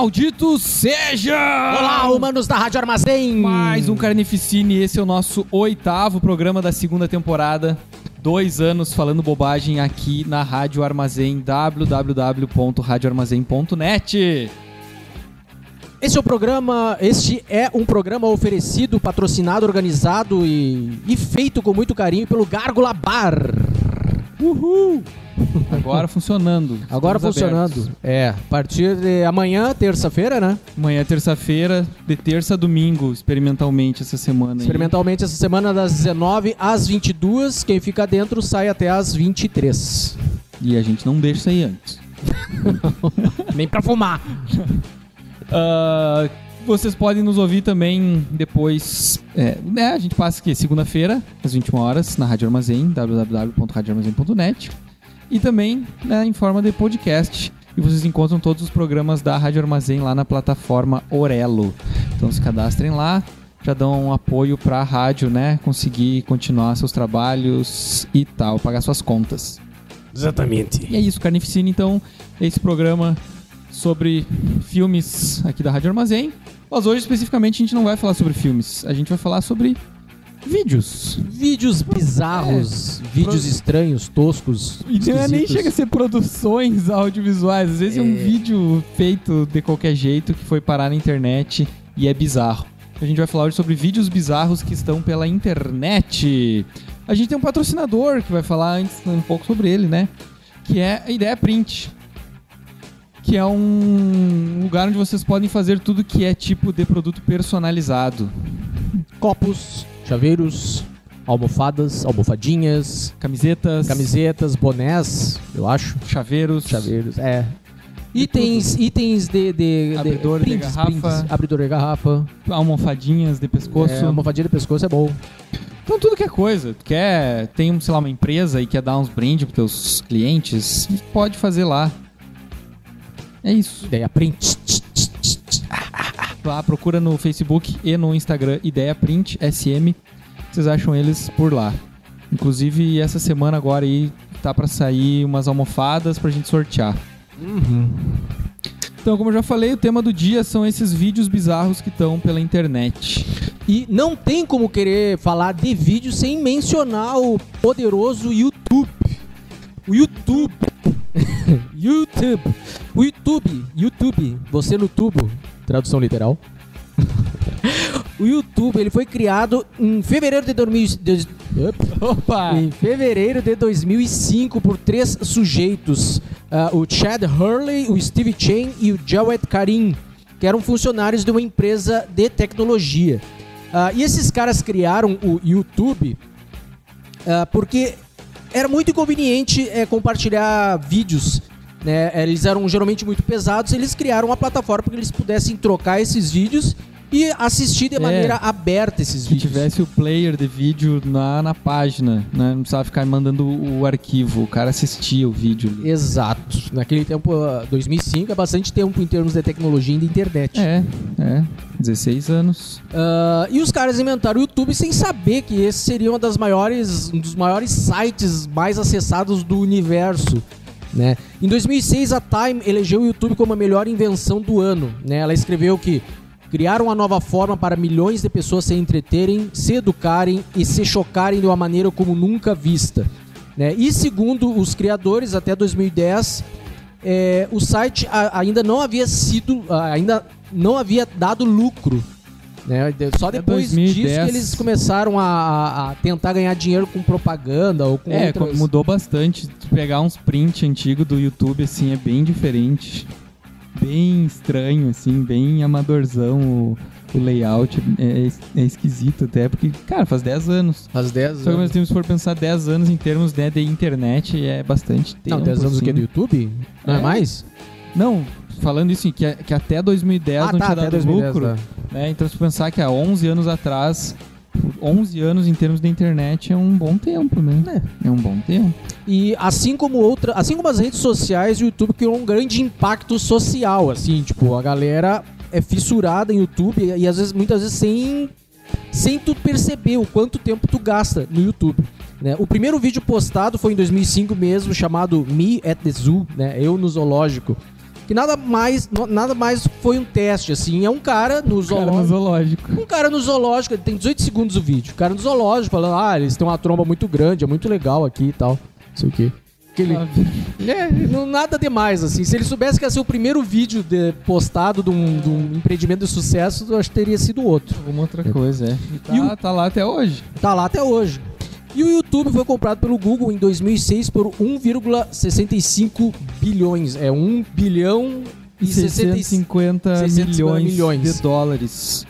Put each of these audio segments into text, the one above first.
Maldito seja! Olá, humanos da Rádio Armazém! Mais um Carnificine, esse é o nosso oitavo programa da segunda temporada. Dois anos falando bobagem aqui na Rádio Armazém, www.radioarmazém.net. Esse é o programa, este é um programa oferecido, patrocinado, organizado e, e feito com muito carinho pelo Gárgula Bar. Uhul! Agora funcionando. Agora Estamos funcionando. abertos. É, a partir de amanhã, terça-feira, né? Amanhã é terça-feira, de terça a domingo, experimentalmente essa semana. aí. Experimentalmente essa semana das 19 às 22, quem fica dentro sai até às 23. E a gente não deixa sair antes. Nem pra fumar. Ah, vocês podem nos ouvir também depois. É, né, a gente passa aqui segunda-feira, às 21 horas, na Rádio Armazém, www.radioarmazém.net. E também né, em forma de podcast. E vocês encontram todos os programas da Rádio Armazém lá na plataforma Orelo. Então se cadastrem lá, já dão um apoio para a rádio, né? Conseguir continuar seus trabalhos e tal, pagar suas contas. Exatamente. E é isso, Carnificina, então, esse programa sobre filmes aqui da Rádio Armazém. Mas hoje, especificamente, a gente não vai falar sobre filmes. A gente vai falar sobre vídeos. Vídeos bizarros, vídeos estranhos, toscos. E não é nem chega a ser produções audiovisuais. Às vezes é um É. vídeo feito de qualquer jeito que foi parar na internet e é bizarro. A gente vai falar hoje sobre vídeos bizarros que estão pela internet. A gente tem um patrocinador que vai falar antes um pouco sobre ele, né? Que é a Ideia Print. Que é um lugar onde vocês podem fazer tudo que é tipo de produto personalizado. Copos, chaveiros, almofadas, almofadinhas, Camisetas, camisetas, bonés, eu acho. chaveiros, Chaveiros, é. Itens, itens de, de, de Abridor de garrafa. abridor de garrafa, almofadinhas de pescoço. é, almofadinha de pescoço é bom. Então tudo que é coisa, tu quer, tem, sei lá, uma empresa e quer dar uns brindes pros teus clientes, pode fazer lá. É isso. Ideia print. Lá, procura no Facebook e no Instagram Ideia Print SM. Vocês acham eles por lá. Inclusive, essa semana agora aí tá pra sair umas almofadas pra gente sortear. Então, como eu já falei, o tema do dia são esses vídeos bizarros que estão pela internet. E não tem como querer falar de vídeo sem mencionar o poderoso YouTube. O YouTube. YouTube. O YouTube. YouTube. Você no tubo. Tradução literal. o YouTube ele foi criado em fevereiro de 2000. de- Opa! Em fevereiro de 2005 por três sujeitos, ah, o Chad Hurley, o Steve Chen e o Jawed Karim, que eram funcionários de uma empresa de tecnologia. Ah, e esses caras criaram o YouTube ah, porque era muito inconveniente eh, compartilhar vídeos. Né? Eles eram geralmente muito pesados. Eles criaram uma plataforma para que eles pudessem trocar esses vídeos e assistir de É. maneira aberta esses Que vídeos. tivesse o player de vídeo na, na página, né? Não precisava ficar mandando o arquivo, o cara assistia o vídeo. Exato. Naquele tempo, ah, 2005, é bastante tempo em termos de tecnologia e de internet. É, é. 16 anos. Ah, e os caras inventaram o YouTube sem saber que esse seria uma das maiores, um dos maiores sites mais acessados do universo. Né? Em 2006, a Time elegeu o YouTube como a melhor invenção do ano. Né? Ela escreveu que criaram uma nova forma para milhões de pessoas se entreterem, se educarem e se chocarem de uma maneira como nunca vista. Né? E segundo os criadores, até 2010, é, o site ainda não havia sido, ainda não havia dado lucro. Né? Só Até depois 2010. disso que eles começaram a, a- tentar ganhar dinheiro com propaganda ou com É, outras... mudou bastante. Tu pegar uns print antigo do YouTube, assim, é bem diferente. Bem estranho, assim, bem amadorzão o, o layout. É, é esquisito até, porque, cara, faz 10 anos. Faz 10 Só que ao mesmo tempo, se for pensar 10 anos em termos né, de internet, é bastante tempo. Não, 10 anos o assim. que? Do YouTube? Não é, É. mais? Não, falando isso, que, que até 2010 Ah, não tá, tinha dado 2010, lucro. tá. né? Então, se pensar que há 11 anos atrás, 11 anos em termos de internet é um bom tempo, né? É, um bom tempo. E assim como outra, assim como as redes sociais, o YouTube criou um grande impacto social, assim, tipo, a galera é fissurada em YouTube e às vezes muitas vezes sem sem tu perceber o quanto tempo tu gasta no YouTube. Né? O primeiro vídeo postado foi em 2005 mesmo, chamado Me at the Zoo, né? Eu no zoológico, que nada mais, nada mais foi um teste, assim. É um cara no Cara, zoológico. no zoológico. Um cara no zoológico, ele tem 18 segundos o vídeo. O cara no zoológico falando, ah, eles têm uma tromba muito grande, é muito legal aqui e tal. Não sei o quê. Aquele, é, não, nada demais, assim. Se ele soubesse que ia ser o primeiro vídeo de- postado de um, de um empreendimento de sucesso, eu acho que teria sido outro. Alguma outra coisa, é. E tá, E o- tá lá até hoje. Tá lá até hoje. E o YouTube foi comprado pelo Google em 2006 por 1,65 bilhões. É 1 bilhão e 65. 650 650 milhões, milhões. de dólares.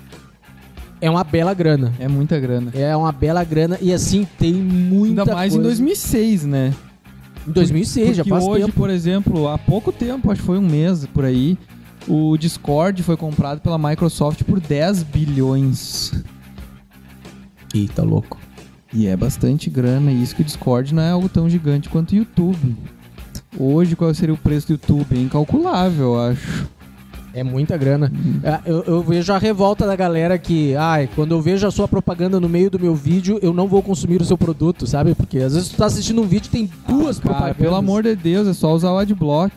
É uma bela grana. É muita grana. É uma bela grana e assim tem muita Ainda mais coisa. em 2006, né? Em 2006, já Porque faz hoje, tempo. por exemplo, há pouco tempo, acho que foi um mês por aí, o Discord foi comprado pela Microsoft por 10 bilhões. Eita, louco. E é bastante grana, e isso que o Discord não é algo tão gigante quanto o YouTube. Hoje, qual seria o preço do YouTube? É incalculável, eu acho. É muita grana. É, Eu, eu vejo a revolta da galera que, ai, quando eu vejo a sua propaganda no meio do meu vídeo, eu não vou consumir o seu produto, sabe? Porque às vezes tu tá assistindo um vídeo e tem duas Cara, propagandas. pelo amor de Deus, é só usar o Adblock.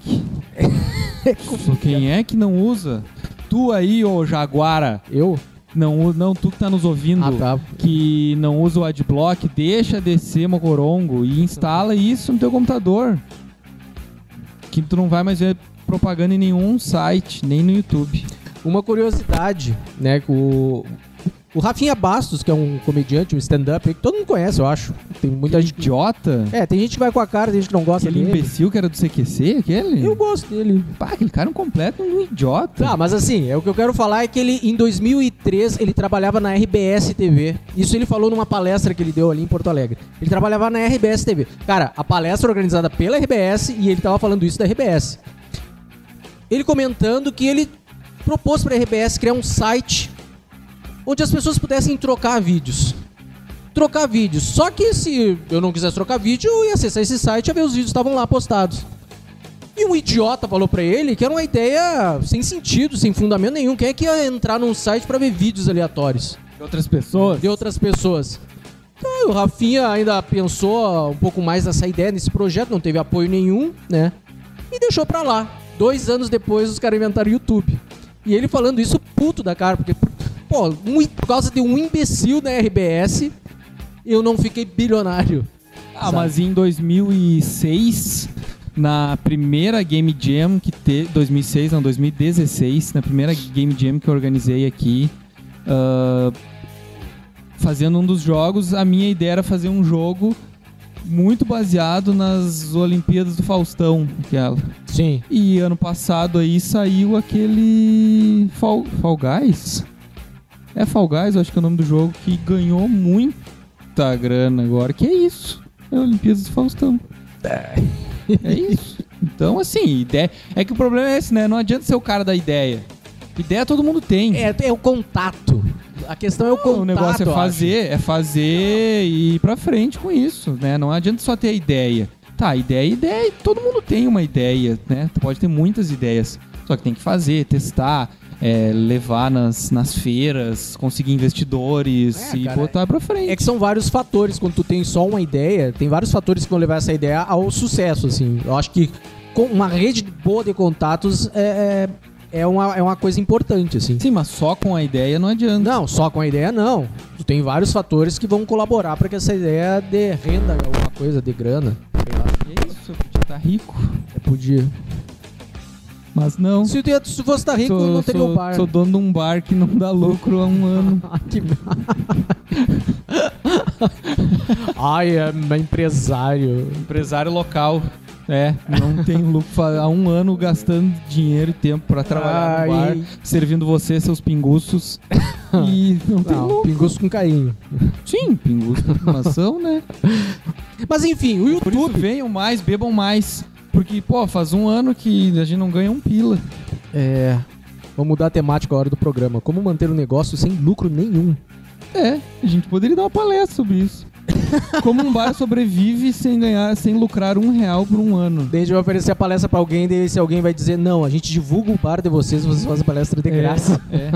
Só Quem é que não usa? Tu aí, ô Jaguara, Eu? Não, não tu que tá nos ouvindo, Ah, tá. que não usa o Adblock, deixa descer Mocorongo e instala isso no teu computador. Que tu não vai mais ver propaganda em nenhum site, nem no YouTube. Uma curiosidade, né? O, o Rafinha Bastos, que é um comediante, um stand-up, que todo mundo conhece, eu acho. Tem muita Aquele gente. idiota, É, tem gente que vai com a cara, tem gente que não gosta aquele dele. imbecil que era do CQC, aquele? Eu gosto dele. Pá, aquele cara é um completo um idiota. Tá, mas assim, é o que eu quero falar é que ele, em 2003, ele trabalhava na RBS TV. Isso ele falou numa palestra que ele deu ali em Porto Alegre. Ele trabalhava na RBS TV. Cara, a palestra organizada pela RBS e ele tava falando isso da RBS. Ele comentando que ele propôs pra RBS criar um site onde as pessoas pudessem trocar vídeos. Trocar vídeos. Só que se eu não quisesse trocar vídeo, eu ia acessar esse site e ia ver os vídeos que estavam lá postados. E um idiota falou pra ele que era uma ideia sem sentido, sem fundamento nenhum. Quem é que ia entrar num site pra ver vídeos aleatórios De outras pessoas. de outras pessoas? Então, o Rafinha ainda pensou um pouco mais nessa ideia, nesse projeto, não teve apoio nenhum, né? E deixou pra lá. Dois anos depois, os caras inventaram o YouTube. E ele falando isso puto da cara, porque, pô, um- por causa de um imbecil da RBS, eu não fiquei bilionário. Ah, Sabe? mas em 2006, na primeira Game Jam que teve. 2006, não, 2016, na primeira Game Jam que eu organizei aqui, ah, fazendo um dos jogos, a minha ideia era fazer um jogo muito baseado nas Olimpíadas do Faustão, aquela. Sim. E ano passado aí saiu aquele Fall, Fall Guys? É Fall Guys, eu acho que é o nome do jogo, que ganhou muita grana agora. Que é isso? É Olimpíadas do Faustão. É isso. Então, assim, ideia... é que o problema é esse, né? Não adianta ser o cara da ideia. Ideia todo mundo tem. É, é o contato. A questão é o contato. o negócio é fazer, é fazer e ir pra frente com isso, né? Não adianta só ter a ideia. Tá, ideia, ideia, todo mundo tem uma ideia, né? Tu pode ter muitas ideias, só que tem que fazer, testar, é, levar nas, nas feiras, conseguir investidores É, e cara, botar pra frente. É que são vários fatores. Quando tu tem só uma ideia, tem vários fatores que vão levar essa ideia ao sucesso, assim. Eu acho que com uma rede boa de contatos é, é, é uma, é uma coisa importante, assim. Sim, mas só com a ideia não adianta. Não, só com a ideia não. Tu tem vários fatores que vão colaborar para que essa ideia dê renda, alguma coisa, de grana. Sei lá. E é isso, eu podia estar rico, É, podia. Mas não. Se, tu ia- se fosse estar rico, sou, não teria sou, o bar. sou dono de um bar que não dá lucro há um ano. Ah, que... Ai, é empresário. Empresário local. É, não tem lucro há um ano gastando dinheiro e tempo pra trabalhar Ai. no bar, servindo você seus pinguços. e não tem Não, lucro. pingus com carinho. Sim, pinguço com informação, né? Mas enfim, o Por isso YouTube. venham mais, bebam mais. Porque, pô, faz um ano que a gente não ganha um pila. É. Vamos mudar a temática a hora do programa. Como manter um negócio sem lucro nenhum? É, a gente poderia dar uma palestra sobre isso. Como um bar sobrevive sem ganhar, sem lucrar um real por um ano. Daí a gente vai oferecer a palestra pra alguém, daí se alguém vai dizer, não, a gente divulga o bar de vocês, vocês fazem palestra de graça. É,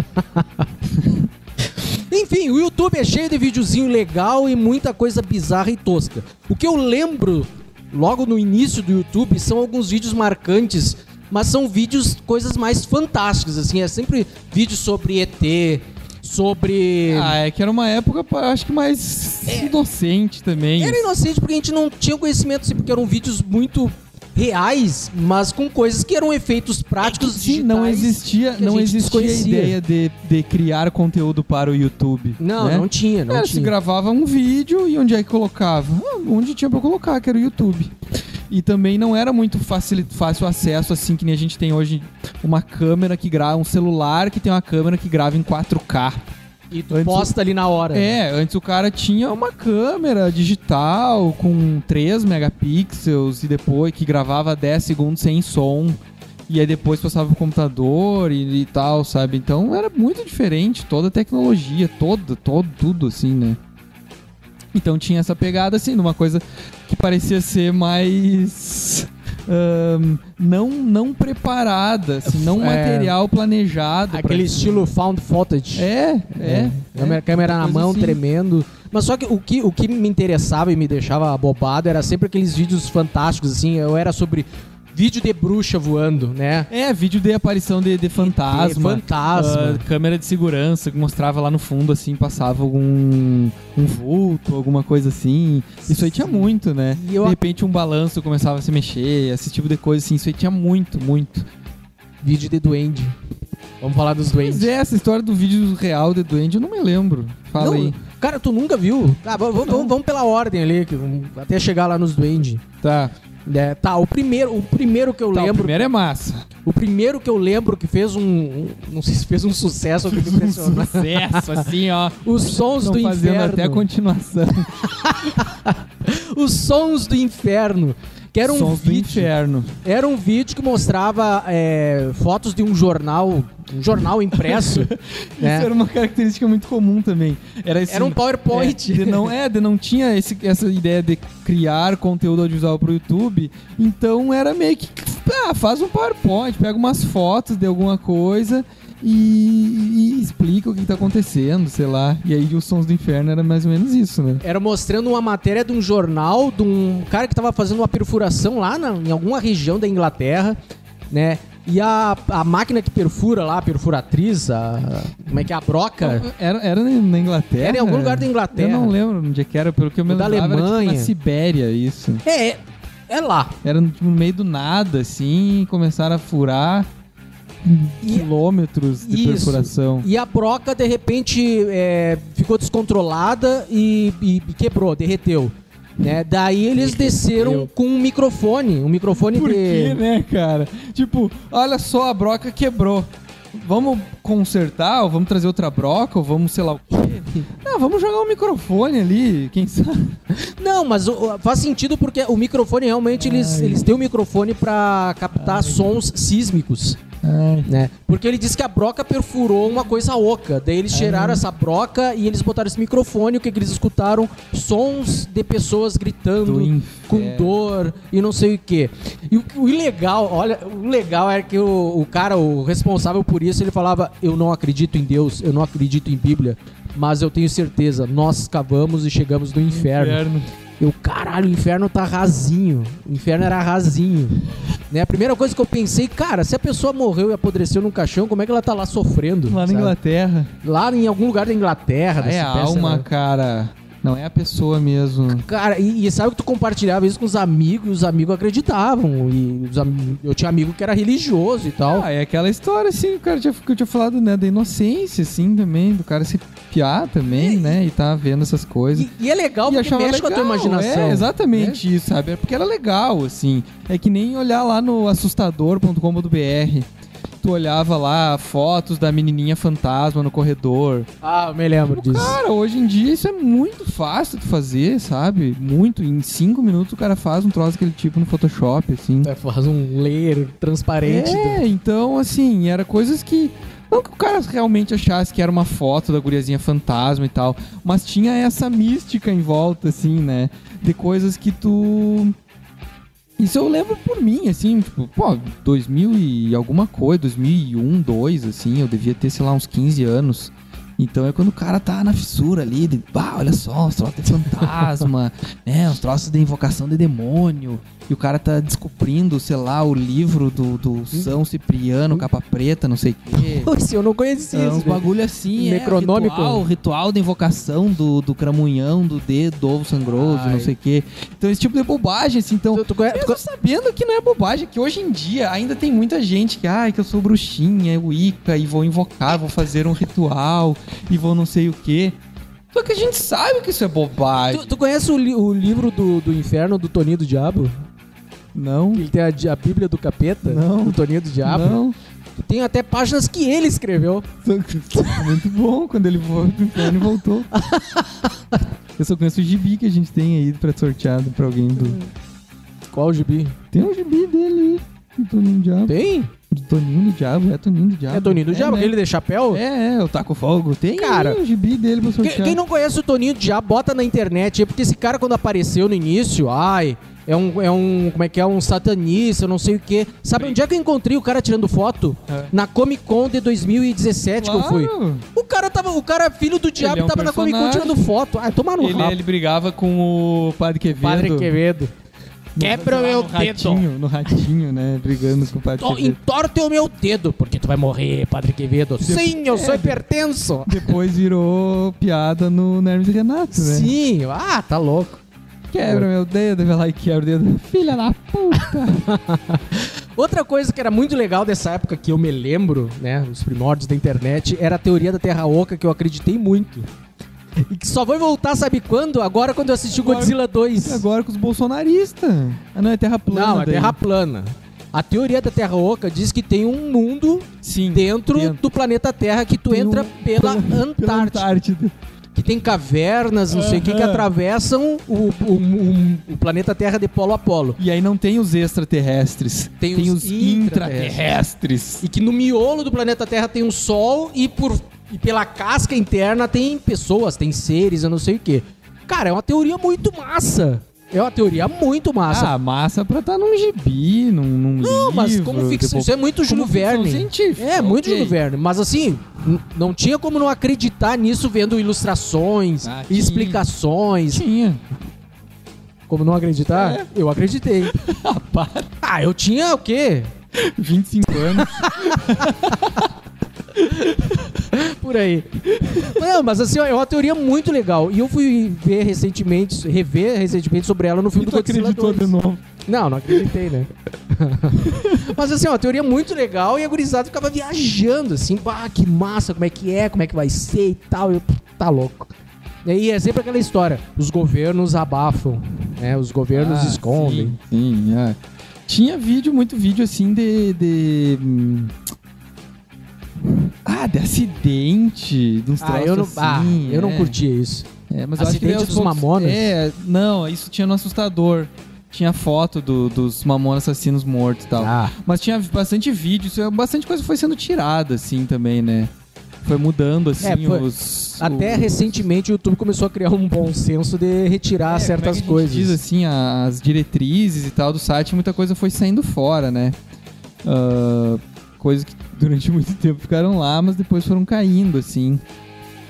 Enfim, o YouTube é cheio de videozinho legal e muita coisa bizarra e tosca. O que eu lembro logo no início do YouTube são alguns vídeos marcantes mas são vídeos, coisas mais fantásticas, assim, é sempre vídeos sobre ET, sobre... Ah, é que era uma época, acho que mais inocente também. Era inocente porque a gente não tinha conhecimento, assim, porque eram vídeos muito reais, mas com coisas que eram efeitos práticos Sim, digitais não existia, não existia a ideia de, de criar conteúdo para o YouTube. Não, né? não tinha, não se tinha. gravava um vídeo e onde é que colocava? Ah, Onde tinha pra colocar, que era o YouTube. E também não era muito fácil, fácil acesso, assim, que nem a gente tem hoje uma câmera que grava, um celular que tem uma câmera que grava em 4K. E tu Antes- posta ali na hora. É, antes o cara tinha uma câmera digital com 3 megapixels e depois que gravava 10 segundos sem som. E aí depois passava pro computador e, e tal, sabe? Então era muito diferente toda a tecnologia, toda, todo, tudo assim, né? Então tinha essa pegada assim, numa coisa que parecia ser mais ahn, não não preparada, assim, não É. material planejado. Aquele estilo found footage. É, é. Câmera, é, câmera na mão, assim. tremendo. Mas só que o, que o que me interessava e me deixava abobado era sempre aqueles vídeos fantásticos, assim. Eu era sobre vídeo de bruxa voando, né? É, vídeo de aparição de, de fantasma. fantasma. ah, câmera de segurança que mostrava lá no fundo, assim, passava algum um vulto, alguma coisa assim. Isso aí tinha muito, né? Eu- De repente um balanço começava a se mexer, esse tipo de coisa, assim. Isso aí tinha muito, muito. Vídeo de duende. Vamos falar dos Mas duendes. é, essa história do vídeo real de Duende, eu não me lembro. Fala Não, aí. Cara, tu nunca viu? Tá, vamos, vamos- vamos pela ordem ali, até chegar lá nos duendes. Tá. É, tá, o primeiro, o primeiro que eu Tá, o lembro. primeiro é massa. O primeiro que eu lembro que fez um. um- não sei se fez um sucesso ou que me impressionou. Sucesso, assim, ó. Os sons Estão do fazendo inferno. até a continuação. Os sons do inferno. Que era um Sons do vídeo. inferno. Era um vídeo que mostrava é, fotos de um jornal. Um jornal impresso. Isso né? era uma característica muito comum também. Era, assim, Era um PowerPoint. É, de não, é, de não tinha esse- essa ideia de criar conteúdo audiovisual pro YouTube. Então era meio que. Ah, faz um PowerPoint, pega umas fotos de alguma coisa e, e explica o que tá acontecendo, sei lá. E aí os sons do inferno era mais ou menos isso, né? Era mostrando uma matéria de um jornal, de um cara que tava fazendo uma perfuração lá na- em alguma região da Inglaterra, né? E a, a máquina que perfura lá, a perfuratriz, a, como é que é? A broca. Era, era na Inglaterra? Era em algum lugar da Inglaterra. Eu não lembro onde é que era, pelo que eu me Ou da lembrava, era tipo Alemanha. na Sibéria, isso. É, é, lá. Era tipo, no meio do nada, assim, começaram a furar E- quilômetros de Isso. perfuração. E a broca, de repente, é, ficou descontrolada e, e- e quebrou, derreteu. Né? Daí eles desceram com um microfone, um microfone Por de... quê, né, cara? Tipo, olha só, a broca quebrou. Vamos consertar, ou vamos trazer outra broca, ou vamos sei lá o quê. Não, vamos jogar um microfone ali, quem sabe. Não, mas o- o- faz sentido porque o microfone realmente eles, eles têm um microfone pra captar sons sísmicos. Né? Porque ele disse que a broca perfurou uma coisa oca. Daí eles tiraram essa broca e eles botaram esse microfone. O que, que eles escutaram? Sons de pessoas gritando, Do inferno. com dor e não sei o que. E o, o ilegal, olha, o legal é que o, o cara, o responsável por isso, ele falava: Eu não acredito em Deus, eu não acredito em Bíblia, mas eu tenho certeza, nós cavamos e chegamos no inferno. Eu, caralho, o inferno tá rasinho. O inferno era rasinho. Né? A primeira coisa que eu pensei, cara, se a pessoa morreu e apodreceu num caixão, como é que ela tá lá sofrendo? Lá na sabe? Lá Lá em algum lugar da Inglaterra. é dessa a alma, né? cara. Não é a pessoa mesmo. Cara, e, e sabe que tu compartilhava isso com os amigos, e os amigos acreditavam. E os am- eu tinha amigo que era religioso e tal. Ah, é aquela história, assim, o cara tinha, que eu tinha falado, né, da inocência, assim, também, do cara se piar também, né, e tá vendo essas coisas. E, e é legal E porque mexe com a tua legal, imaginação. É, exatamente isso, sabe? É porque era legal, assim. É que nem olhar lá no assustador.com.br. Tu olhava lá fotos da menininha fantasma no corredor. Ah, eu me lembro disso. Cara, hoje em dia isso é muito fácil de fazer, sabe? Muito. Em cinco minutos o cara faz um troço daquele tipo no Photoshop, assim. É, faz um layer transparente. do- É, então, assim, era coisas que. Não que o cara realmente achasse que era uma foto da guriazinha fantasma e tal, mas tinha essa mística em volta, assim, né? De coisas que tu. Isso eu lembro por mim, assim, tipo, pô, 2000 e alguma coisa, 2001, 2002, assim, eu devia ter, sei lá, uns 15 anos. Então é quando o cara tá na fissura ali, de, bah, olha só, uns troços de fantasma, né, uns troços de invocação de demônio. E o cara tá descobrindo, sei lá, o livro do, do São Cipriano, capa preta, não sei o quê. Poxa, eu não conhecia É isso. uns velho. bagulho assim, Necronômico. é, ritual, ritual da invocação do, do cramunhão, do dedo, do ovo sangroso, Ai. não sei o quê. Então esse tipo de bobagem, assim, então... Tu- tu conhe- tu sabendo que não é bobagem, que hoje em dia ainda tem muita gente que, ai, que eu sou bruxinha, Wicca, e vou invocar, vou fazer um ritual, e vou não sei o quê. Só que a gente sabe que isso é bobagem. Tu, tu conhece o, li- o livro do, do inferno do Toninho do Diabo? Não, Ele tem a, a Bíblia do capeta? Não. Do Toninho do Diabo? não. Tem até páginas que ele escreveu. Muito bom quando ele foi pro inferno e voltou. Eu só conheço o gibi que a gente tem aí pra sorteado pra alguém do. Qual o gibi? Tem um gibi dele aí, do Toninho do Diabo. Tem? Do Toninho do Diabo, é Toninho do Diabo. É Toninho do Diabo, né? aquele de chapéu? É, é, o Taco Fogo. Tem Cara, aí o gibi dele pra Quem, sortear. quem não conhece o Toninho do Diabo, bota na internet aí, porque esse cara quando apareceu no início, ai, é um, é um, como é que é, um satanista, eu não sei o quê. Sabe onde é que eu encontrei o cara tirando foto? É. Na Comic Con de 2017 que eu fui. Claro. O cara tava, o cara filho do diabo é um tava na Comic Con personagem. tirando foto. Ah, toma no Ele, rabo. ele brigava com o Padre Quevedo. Padre Quevedo. Quebra o meu no dedo. ratinho, No ratinho, né? Brigando com o Padre Quevedo. Entorta o meu dedo, porque tu vai morrer, Padre Quevedo. Sim, eu sou É, hipertenso. Depois virou piada no Hermes Renato, né? Sim, ah, tá louco. Quebra meu dedo, vai lá e quebra o dedo. Filha da puta. Outra coisa que era muito legal dessa época que eu me lembro, né, os primórdios da internet, era a teoria da Terra Oca que eu acreditei muito. E que só vai voltar, sabe quando? Agora quando eu assisti Agora- Godzilla 2. Agora com os bolsonaristas. Ah, não, é terra plana. Não, é daí. Terra plana. A teoria da Terra Oca diz que tem um mundo Sim. dentro, dentro. do planeta Terra que tu Tem entra um- pela pela Antártida. Antártida. Que tem cavernas, não sei o que, que atravessam o, o- o- o planeta Terra de polo a polo. E aí não tem os extraterrestres. Tem Tem, os os intraterrestres. E que no miolo do planeta Terra tem um sol e por e pela casca interna tem pessoas, tem seres, eu não sei o que. Cara, é uma teoria muito massa. É uma teoria muito massa. Ah, massa pra estar num gibi, num, num não, mas livro, como ficção, depois- isso é muito Júlio Verne. científica, É, muito ok. Júlio Verne. Mas assim, não tinha como não acreditar nisso vendo ilustrações Ah, tinha. explicações. Tinha. Como não acreditar? É. Eu acreditei. Ah. Ah, eu tinha o quê? 25 anos. Por aí. Não, mas assim, é uma teoria muito legal. E eu fui ver recentemente, rever recentemente sobre ela no filme e do Godzilla acreditou 2. de novo. Não, não acreditei, né? mas assim, ó, uma teoria muito legal e a gurizada ficava viajando, assim, bah, que massa, como é que é, como é que vai ser e tal. Eu, tá louco. E é sempre aquela história, os governos abafam, né? Os governos Ah, escondem. Sim, sim, é. Tinha vídeo, muito vídeo assim de. de hum, Ah, de acidente, de uns Ah, eu não, ah, assim, eu não é. curtia isso. É, mas eu acho que Acidente os dos Mamonas? É, não, isso tinha no assustador. Tinha foto do- dos mamonas assassinos mortos e tal. Ah, Mas tinha bastante vídeo, isso é- bastante coisa foi sendo tirada, assim, também, né? Foi mudando, assim, É, foi- os... até os- recentemente o YouTube começou a criar um bom senso de retirar É, certas como é coisas. Diz assim, as diretrizes e tal do site, muita coisa foi saindo fora, né? Ah, coisas que durante muito tempo ficaram lá, mas depois foram caindo, assim.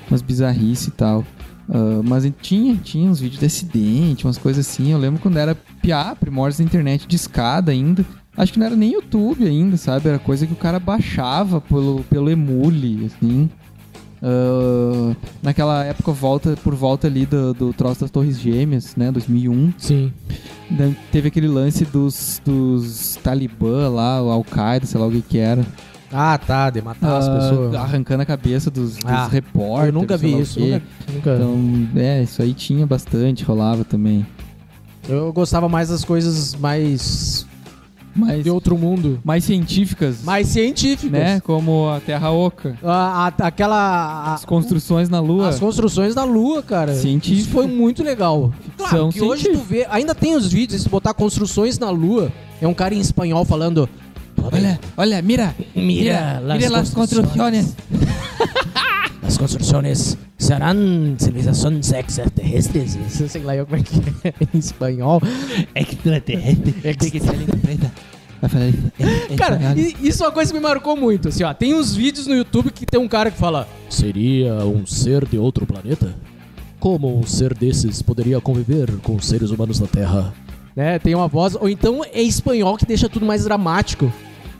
Umas bizarrices e tal. Ah, mas tinha, tinha uns vídeos de acidente, umas coisas assim. Eu lembro quando era piá, primórdios da internet de escada ainda. Acho que não era nem YouTube ainda, sabe? Era coisa que o cara baixava pelo, pelo emule, assim. Ah, naquela época, volta, por volta ali do, do troço das Torres Gêmeas, né? 2001. Sim. Teve aquele lance dos, dos Talibã lá, o Al-Qaeda, sei lá o que que era. Ah, tá, de matar as Ah, pessoas. Arrancando a cabeça dos, dos Ah, repórteres. eu nunca vi isso. Nunca, nunca- Então, é, isso aí tinha bastante, rolava também. Eu gostava mais das coisas mais Mas de outro mundo. mais científicas, Mais científicas. né? Como a Terra Oca. A- a- aquela. a- As construções na Lua. as construções da Lua, cara. Científica. Isso foi muito legal. Claro que hoje tu vê. Ainda tem os vídeos, se botar construções na Lua, é um cara em espanhol falando. Olha, olha, mira. Mira, las mira las construcciones. construcciones. As construções serão civilizações extraterrestres. Sei lá como é que é em espanhol. Extraterrestre. É Cara, isso é uma coisa que me marcou muito. Assim, ó, tem uns vídeos no YouTube que tem um cara que fala: Seria um ser de outro planeta? Como um ser desses poderia conviver com os seres humanos da Terra? né? Tem uma voz. Ou então é espanhol que deixa tudo mais dramático,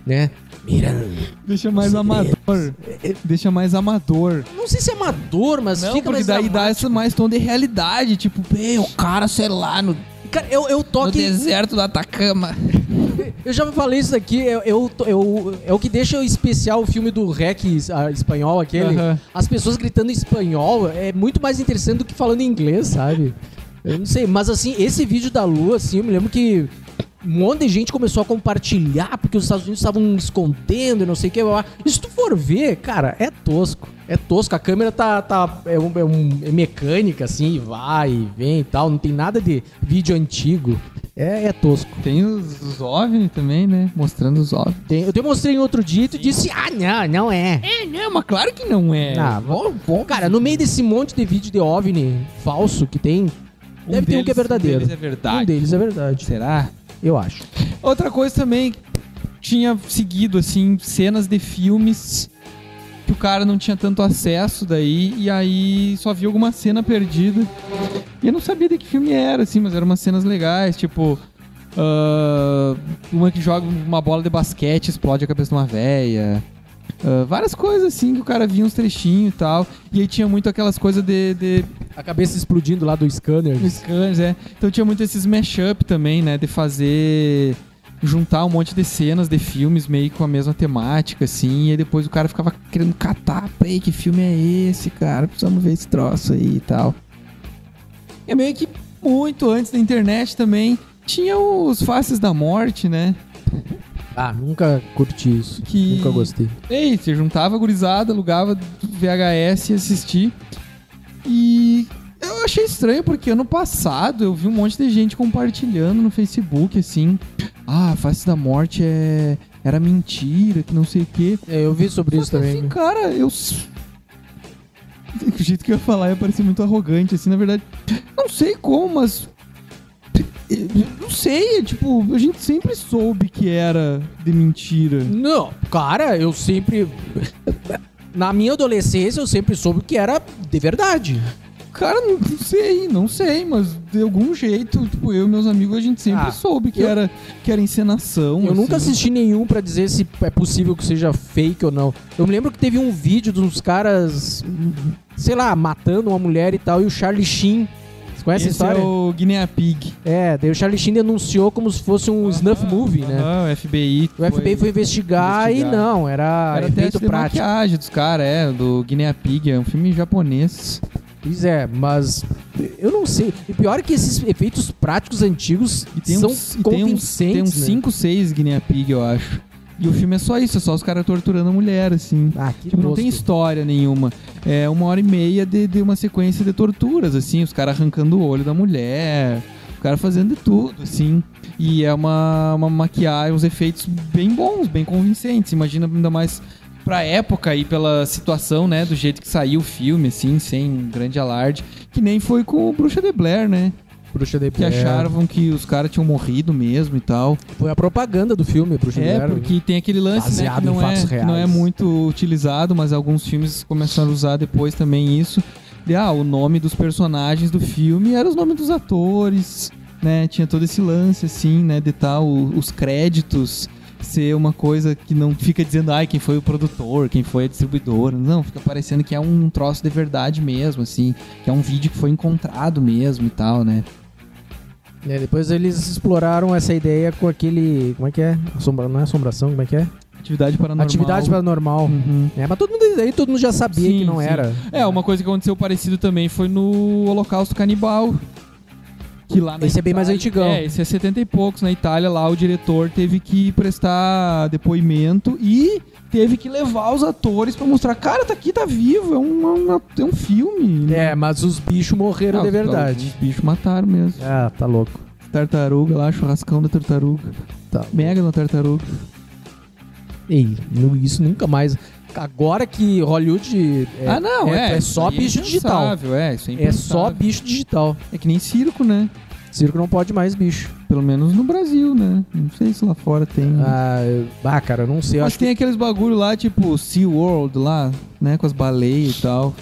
né? Mira. Deixa mais amador. Deixa mais amador. Não sei se é amador, mas Não, fica porque mais daí dá dramático. essa mais tom de realidade. Tipo, bem, o cara, sei lá, no, Cara, eu, eu no deserto do Atacama. Eu já falei isso daqui, eu, eu, eu- é o que deixa especial o filme do Rec ah, espanhol, aquele. As pessoas gritando em espanhol é muito mais interessante do que falando em inglês, sabe? Eu não sei, mas assim, esse vídeo da Lua, assim, eu me lembro que um monte de gente começou a compartilhar porque os Estados Unidos estavam escondendo e não sei o que. blá, blá. E se tu for ver, cara, é tosco. É tosco. A câmera tá. tá é, um- é um- é mecânica, assim, vai e vem e tal. Não tem nada de vídeo antigo. É, é tosco. Tem os, os OVNI também, né? Mostrando os OVNI. Tem- eu te mostrei em outro dia e tu disse, ah, não, não é. É, não, mas claro que não é. Ah, bom, bom. Cara, no meio desse monte de vídeo de OVNI falso que tem, deve ter um que é verdadeiro. Um deles é verdade. Um deles é verdade, Será? Eu acho. Outra coisa também, tinha seguido, assim, cenas de filmes que o cara não tinha tanto acesso daí, e aí só viu alguma cena perdida. E eu não sabia de que filme era, assim, mas eram umas cenas legais, tipo. ah, uma que joga uma bola de basquete, explode a cabeça de uma véia. Ah, várias coisas assim que o cara via uns trechinhos e tal. E aí tinha muito aquelas coisas de- de A cabeça explodindo lá do scanner. no Scans, é. Então tinha muito esses mashup também, né? De fazer. Juntar um monte de cenas de filmes meio com a mesma temática, assim. E aí depois o cara ficava querendo catar. Peraí, que filme é esse, cara? Precisamos ver esse troço aí e tal. É meio que muito antes da internet também. Tinha os Faces da Morte, né? Ah, nunca curti isso. Que- Nunca gostei. Ei, você juntava a gurizada, alugava VHS e assistir. E eu achei estranho porque ano passado eu vi um monte de gente compartilhando no Facebook, assim. Ah, a face da morte é... era mentira, que não sei o quê. É, eu vi sobre Só isso que, também. Assim, cara, eu. O jeito que eu ia falar ia parecer muito arrogante, assim, na verdade. Não sei como, mas. Não sei, é tipo, a gente sempre soube que era de mentira. Não, cara, eu sempre. Na minha adolescência, eu sempre soube que era de verdade. Cara, não sei, não sei, mas de algum jeito, tipo, eu e meus amigos, a gente sempre Ah, soube que, eu- era, que era encenação. Eu nunca assim. assisti nenhum pra dizer se é possível que seja fake ou não. Eu me lembro que teve um vídeo de uns caras, sei lá, matando uma mulher e tal, e o Charlie Sheen. Conhece Esse a história? é o Guinea Pig. É, daí o Charlie Sheen denunciou como se fosse um snuff movie, né? Aham, o FBI. O FBI foi investigar, investigar. e não, era, Era efeito teste de prático. maquiagem dos caras, é, do Guinea Pig, é um filme japonês. Pois é, mas eu não sei. E pior é que esses efeitos práticos antigos E tem são uns, e tem uns, convincentes, tem uns né? 5, 6 Guinea Pig, eu acho. E o filme é só isso, é só os caras torturando a mulher, assim. Ah, que Tipo, não tem história nenhuma. É uma hora e meia de, de uma sequência de torturas, assim, os caras arrancando o olho da mulher, o cara fazendo de tudo, assim. E é uma, uma maquiagem, uns efeitos bem bons, bem convincentes. Imagina ainda mais pra época e pela situação, né, do jeito que saiu o filme, assim, sem grande alarde. Que nem foi com o Bruxa de Blair, né? Bruxa de Que Blair. achavam que os caras tinham morrido mesmo e tal. Foi a propaganda do filme, Bruxa de É, Blair. porque tem aquele lance, né, que Baseado em não, é, fatos que não é reais. muito utilizado, mas alguns filmes começaram a usar depois também isso. De, ah, o nome dos personagens do filme era os nomes dos atores, né? Tinha todo esse lance, assim, né, de tal, os créditos ser uma coisa que não fica dizendo, ai, quem foi o produtor, quem foi a distribuidora. Não, fica parecendo que é um troço de verdade mesmo, assim, que é um vídeo que foi encontrado mesmo e tal, né? É, depois eles exploraram essa ideia com aquele. Como é que é? Assombra... Não é assombração, como é que é? Atividade paranormal. Atividade paranormal. Uhum. É, mas todo mundo aí todo mundo já sabia Sim, que não sim. era. É, uma coisa que aconteceu parecido também foi no Holocausto Canibal. Que lá Esse é bem mais Itália- antigão. É, esse é 70 e poucos. Na Itália, lá o diretor teve que prestar depoimento e teve que levar os atores pra mostrar: cara, tá aqui, tá vivo, é um, é um, é um filme. É, mas os bichos morreram Ah, de verdade. Os bichos mataram mesmo. Ah, tá louco. Tartaruga lá, churrascão da tartaruga. Tá. Mega na tartaruga. Ei, isso nunca mais. Agora que Hollywood é, ah, não, é. é, isso só é bicho digital. É, isso é É só bicho digital. É que nem circo, né? Circo não pode mais bicho. Pelo menos no Brasil, né? Não sei se lá fora tem. Ah, ah, cara, eu não sei. Mas acho que tem aqueles bagulho lá, tipo Sea World lá, né? Com as baleias e tal.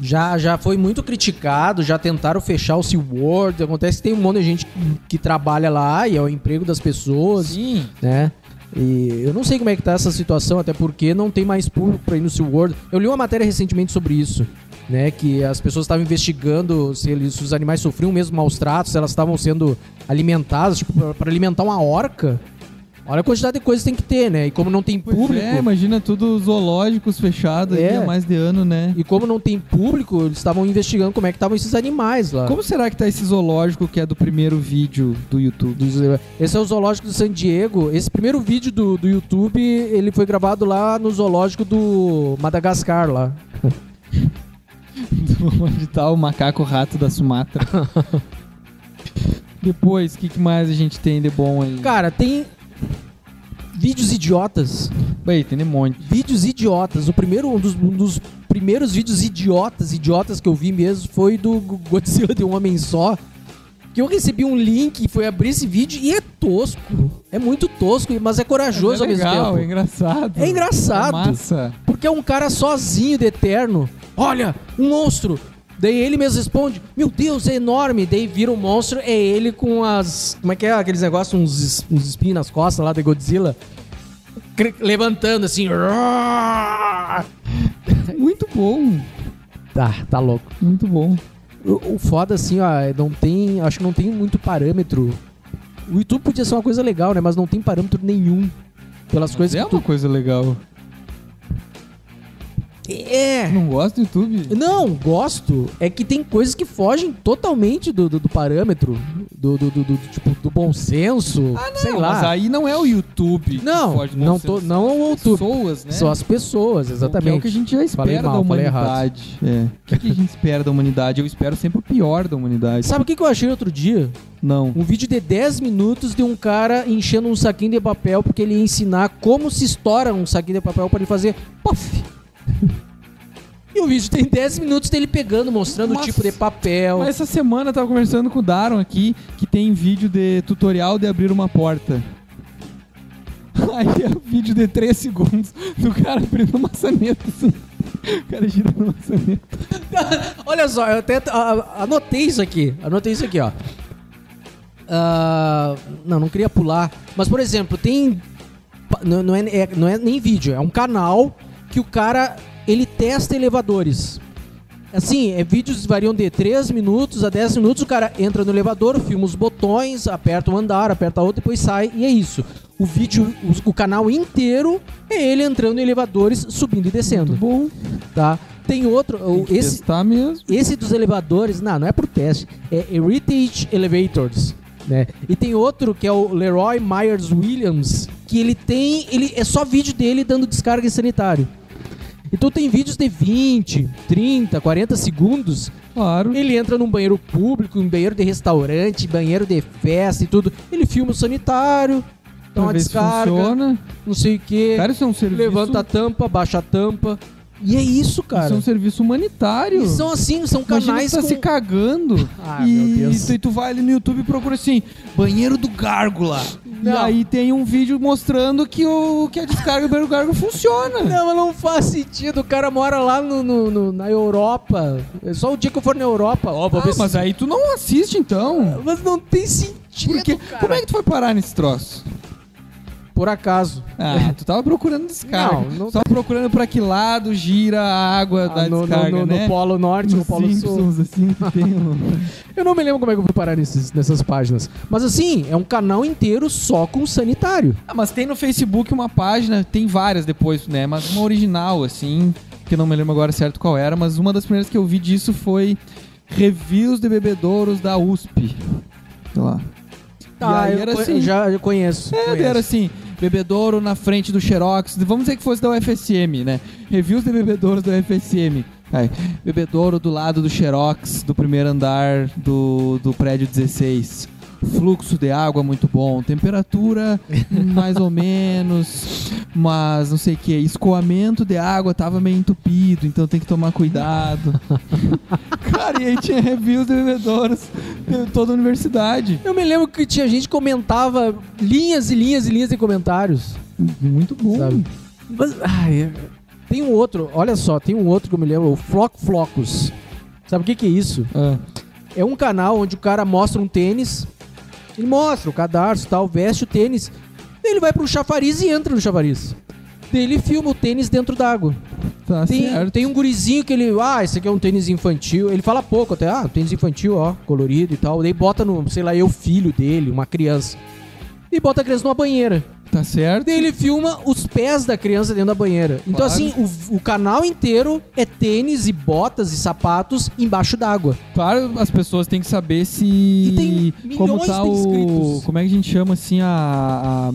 Já, já foi muito criticado, já tentaram fechar o SeaWorld. Acontece que tem um monte de gente que trabalha lá e é o emprego das pessoas, Sim. né? E eu não sei como é que tá essa situação, até porque não tem mais público pra ir no SeaWorld. Eu li uma matéria recentemente sobre isso, né? Que as pessoas estavam investigando se, eles, se os animais sofriam mesmo maus tratos, se elas estavam sendo alimentadas, tipo, pra alimentar uma orca. Olha a quantidade de coisas que tem que ter, né? E como não tem Pois público. é, imagina tudo zoológicos fechados aí É. há mais de ano, né? E como não tem público, eles estavam investigando como é que estavam esses animais lá. Como será que tá esse zoológico que é do primeiro vídeo do YouTube? Dos- Esse é o zoológico de San Diego. Esse primeiro vídeo do, do YouTube, ele foi gravado lá no zoológico do Madagascar lá. Onde tá o macaco rato da Sumatra. Depois, o que, que mais a gente tem de bom aí? Cara, tem vídeos idiotas. Bem, tem de monte. Vídeos idiotas. O primeiro, um dos, um dos primeiros vídeos idiotas, idiotas que eu vi mesmo foi do Godzilla de um Homem Só. Que eu recebi um link e fui abrir esse vídeo e é tosco. É muito tosco, mas é corajoso é ao mesmo legal, tempo. é engraçado. É engraçado. É massa. Porque é um cara sozinho de eterno. Olha, um monstro. Daí ele mesmo responde: Meu Deus, é enorme. Daí vira um monstro, é ele com as. Como é que é aqueles negócios, uns, uns espinhos nas costas lá de Godzilla? Levantando assim. Muito bom. Tá, tá louco. Muito bom. O, o foda assim, ó, é não tem. Acho que não tem muito parâmetro. O YouTube podia ser uma coisa legal, né? Mas não tem parâmetro nenhum. Pelas coisas é que tu. uma coisa legal. É. Não gosta do YouTube? Não, gosto. É que tem coisas que fogem totalmente do, do, do parâmetro, do, do, do, do- tipo, do bom senso, sei Não, lá. Mas aí não é o YouTube. que Não, foge do não, bom tô, senso. não o YouTube. Pessoas, né? São as pessoas, Que é o exatamente. que a gente já espera Falei mal, da humanidade. É. O que, que a gente espera da humanidade? Eu espero sempre o pior da humanidade. Sabe o que, que eu achei outro dia? Não. Um vídeo de 10 minutos de um cara enchendo um saquinho de papel porque ele ia ensinar como se estoura um saquinho de papel para ele fazer puff. E o vídeo tem 10 minutos dele pegando, mostrando o tipo de papel. Mas essa semana eu tava conversando com o Daron aqui, que tem vídeo de tutorial de abrir uma porta. Aí é um vídeo de 3 segundos do cara abrindo uma maçaneta assim. O cara girando a maçaneta. Olha só, eu até anotei isso aqui. Anotei isso aqui, ó. Ah, não, não queria pular. Mas, por exemplo, tem. Não, não é, é- não é nem vídeo, é um canal que o cara ele testa elevadores. Assim, é, vídeos variam de 3 minutos a 10 minutos. O cara entra no elevador, filma os botões, aperta um andar, aperta outro, depois sai e é isso. O vídeo, o, o canal inteiro é ele entrando em elevadores, subindo e descendo. Muito bom. Tá? Tem outro, Tem esse, esse dos elevadores, não, não é pro teste, é Heritage Elevators, né? E tem outro que é o Leroy Myers Williams, que ele tem, ele é só vídeo dele dando descarga em sanitário. Então tem vídeos de 20, 30, 40 segundos. Claro. Ele entra num banheiro público, um banheiro de restaurante, banheiro de festa e tudo. Ele filma o sanitário, dá uma descarga, funciona. não sei o que, Cara, isso é um serviço. levanta a tampa, baixa a tampa. E é isso, cara. Isso é um serviço humanitário. E são assim, são Imagina canais que tá com... se cagando. Ah, e, meu Deus. e tu vai ali no YouTube e procura assim, banheiro do gárgula. E Não. aí tem um vídeo mostrando que, o, que a descarga do gárgula funciona. Não, mas não faz sentido. O cara mora lá no, no- no- na Europa. É só o dia que eu for na Europa. Ó, vou Ah, ver se- mas aí tu não assiste então. Mas não tem sentido, Porque, cara. como é que tu foi parar nesse troço? Por acaso. Ah, tu tava procurando descarga. Não, não- Só procurando pra que lado gira a água da Ah, no, no- descarga, no- no né? Polo Norte, no, Polo Sul. Simpsons, assim, que tem um... Eu não me lembro como é que eu fui parar nesses- nessas páginas. Mas assim, é um canal inteiro só com sanitário. Ah, mas tem no Facebook uma página, tem várias depois, né? Mas uma original, assim, que eu não me lembro agora certo qual era, mas uma das primeiras que eu vi disso foi reviews de bebedouros da USP. Sei lá. Ah, eu, era assim. já eu conheço. É, conheço. era assim, bebedouro na frente do Xerox. Vamos dizer que fosse da UFSM, né? Reviews de bebedouros da UFSM. Aí, bebedouro do lado do Xerox, do primeiro andar do, do prédio 16. Fluxo de água muito bom, temperatura mais ou menos, mas não sei o que. Escoamento de água tava meio entupido, então tem que tomar cuidado. Cara, e aí tinha reviews de bebedouros toda a universidade. Eu me lembro que tinha gente que comentava linhas e linhas e linhas de comentários. Muito bom. Sabe? Mas, ai, Tem um outro, olha só, tem um outro que eu me lembro, o Flock Flocos. Sabe o que, que é isso? Ah, É um canal onde o cara mostra um tênis, ele mostra o cadarço tal, veste o tênis, ele vai pro chafariz e entra no chafariz. Daí ele filma o tênis dentro d'água. tá Tem, certo. tem um gurizinho que ele, ah, esse aqui é um tênis infantil. Ele fala pouco até, ah, tênis infantil, ó, colorido e tal. Daí bota no, sei lá, eu filho dele, uma criança. E bota a criança numa banheira. Tá certo. Daí ele filma os pés da criança dentro da banheira. Então, Claro. assim, o, o canal inteiro é tênis e botas e sapatos embaixo d'água. Claro, as pessoas têm que saber se. E tem como tá de o. Como é que a gente chama assim a. a-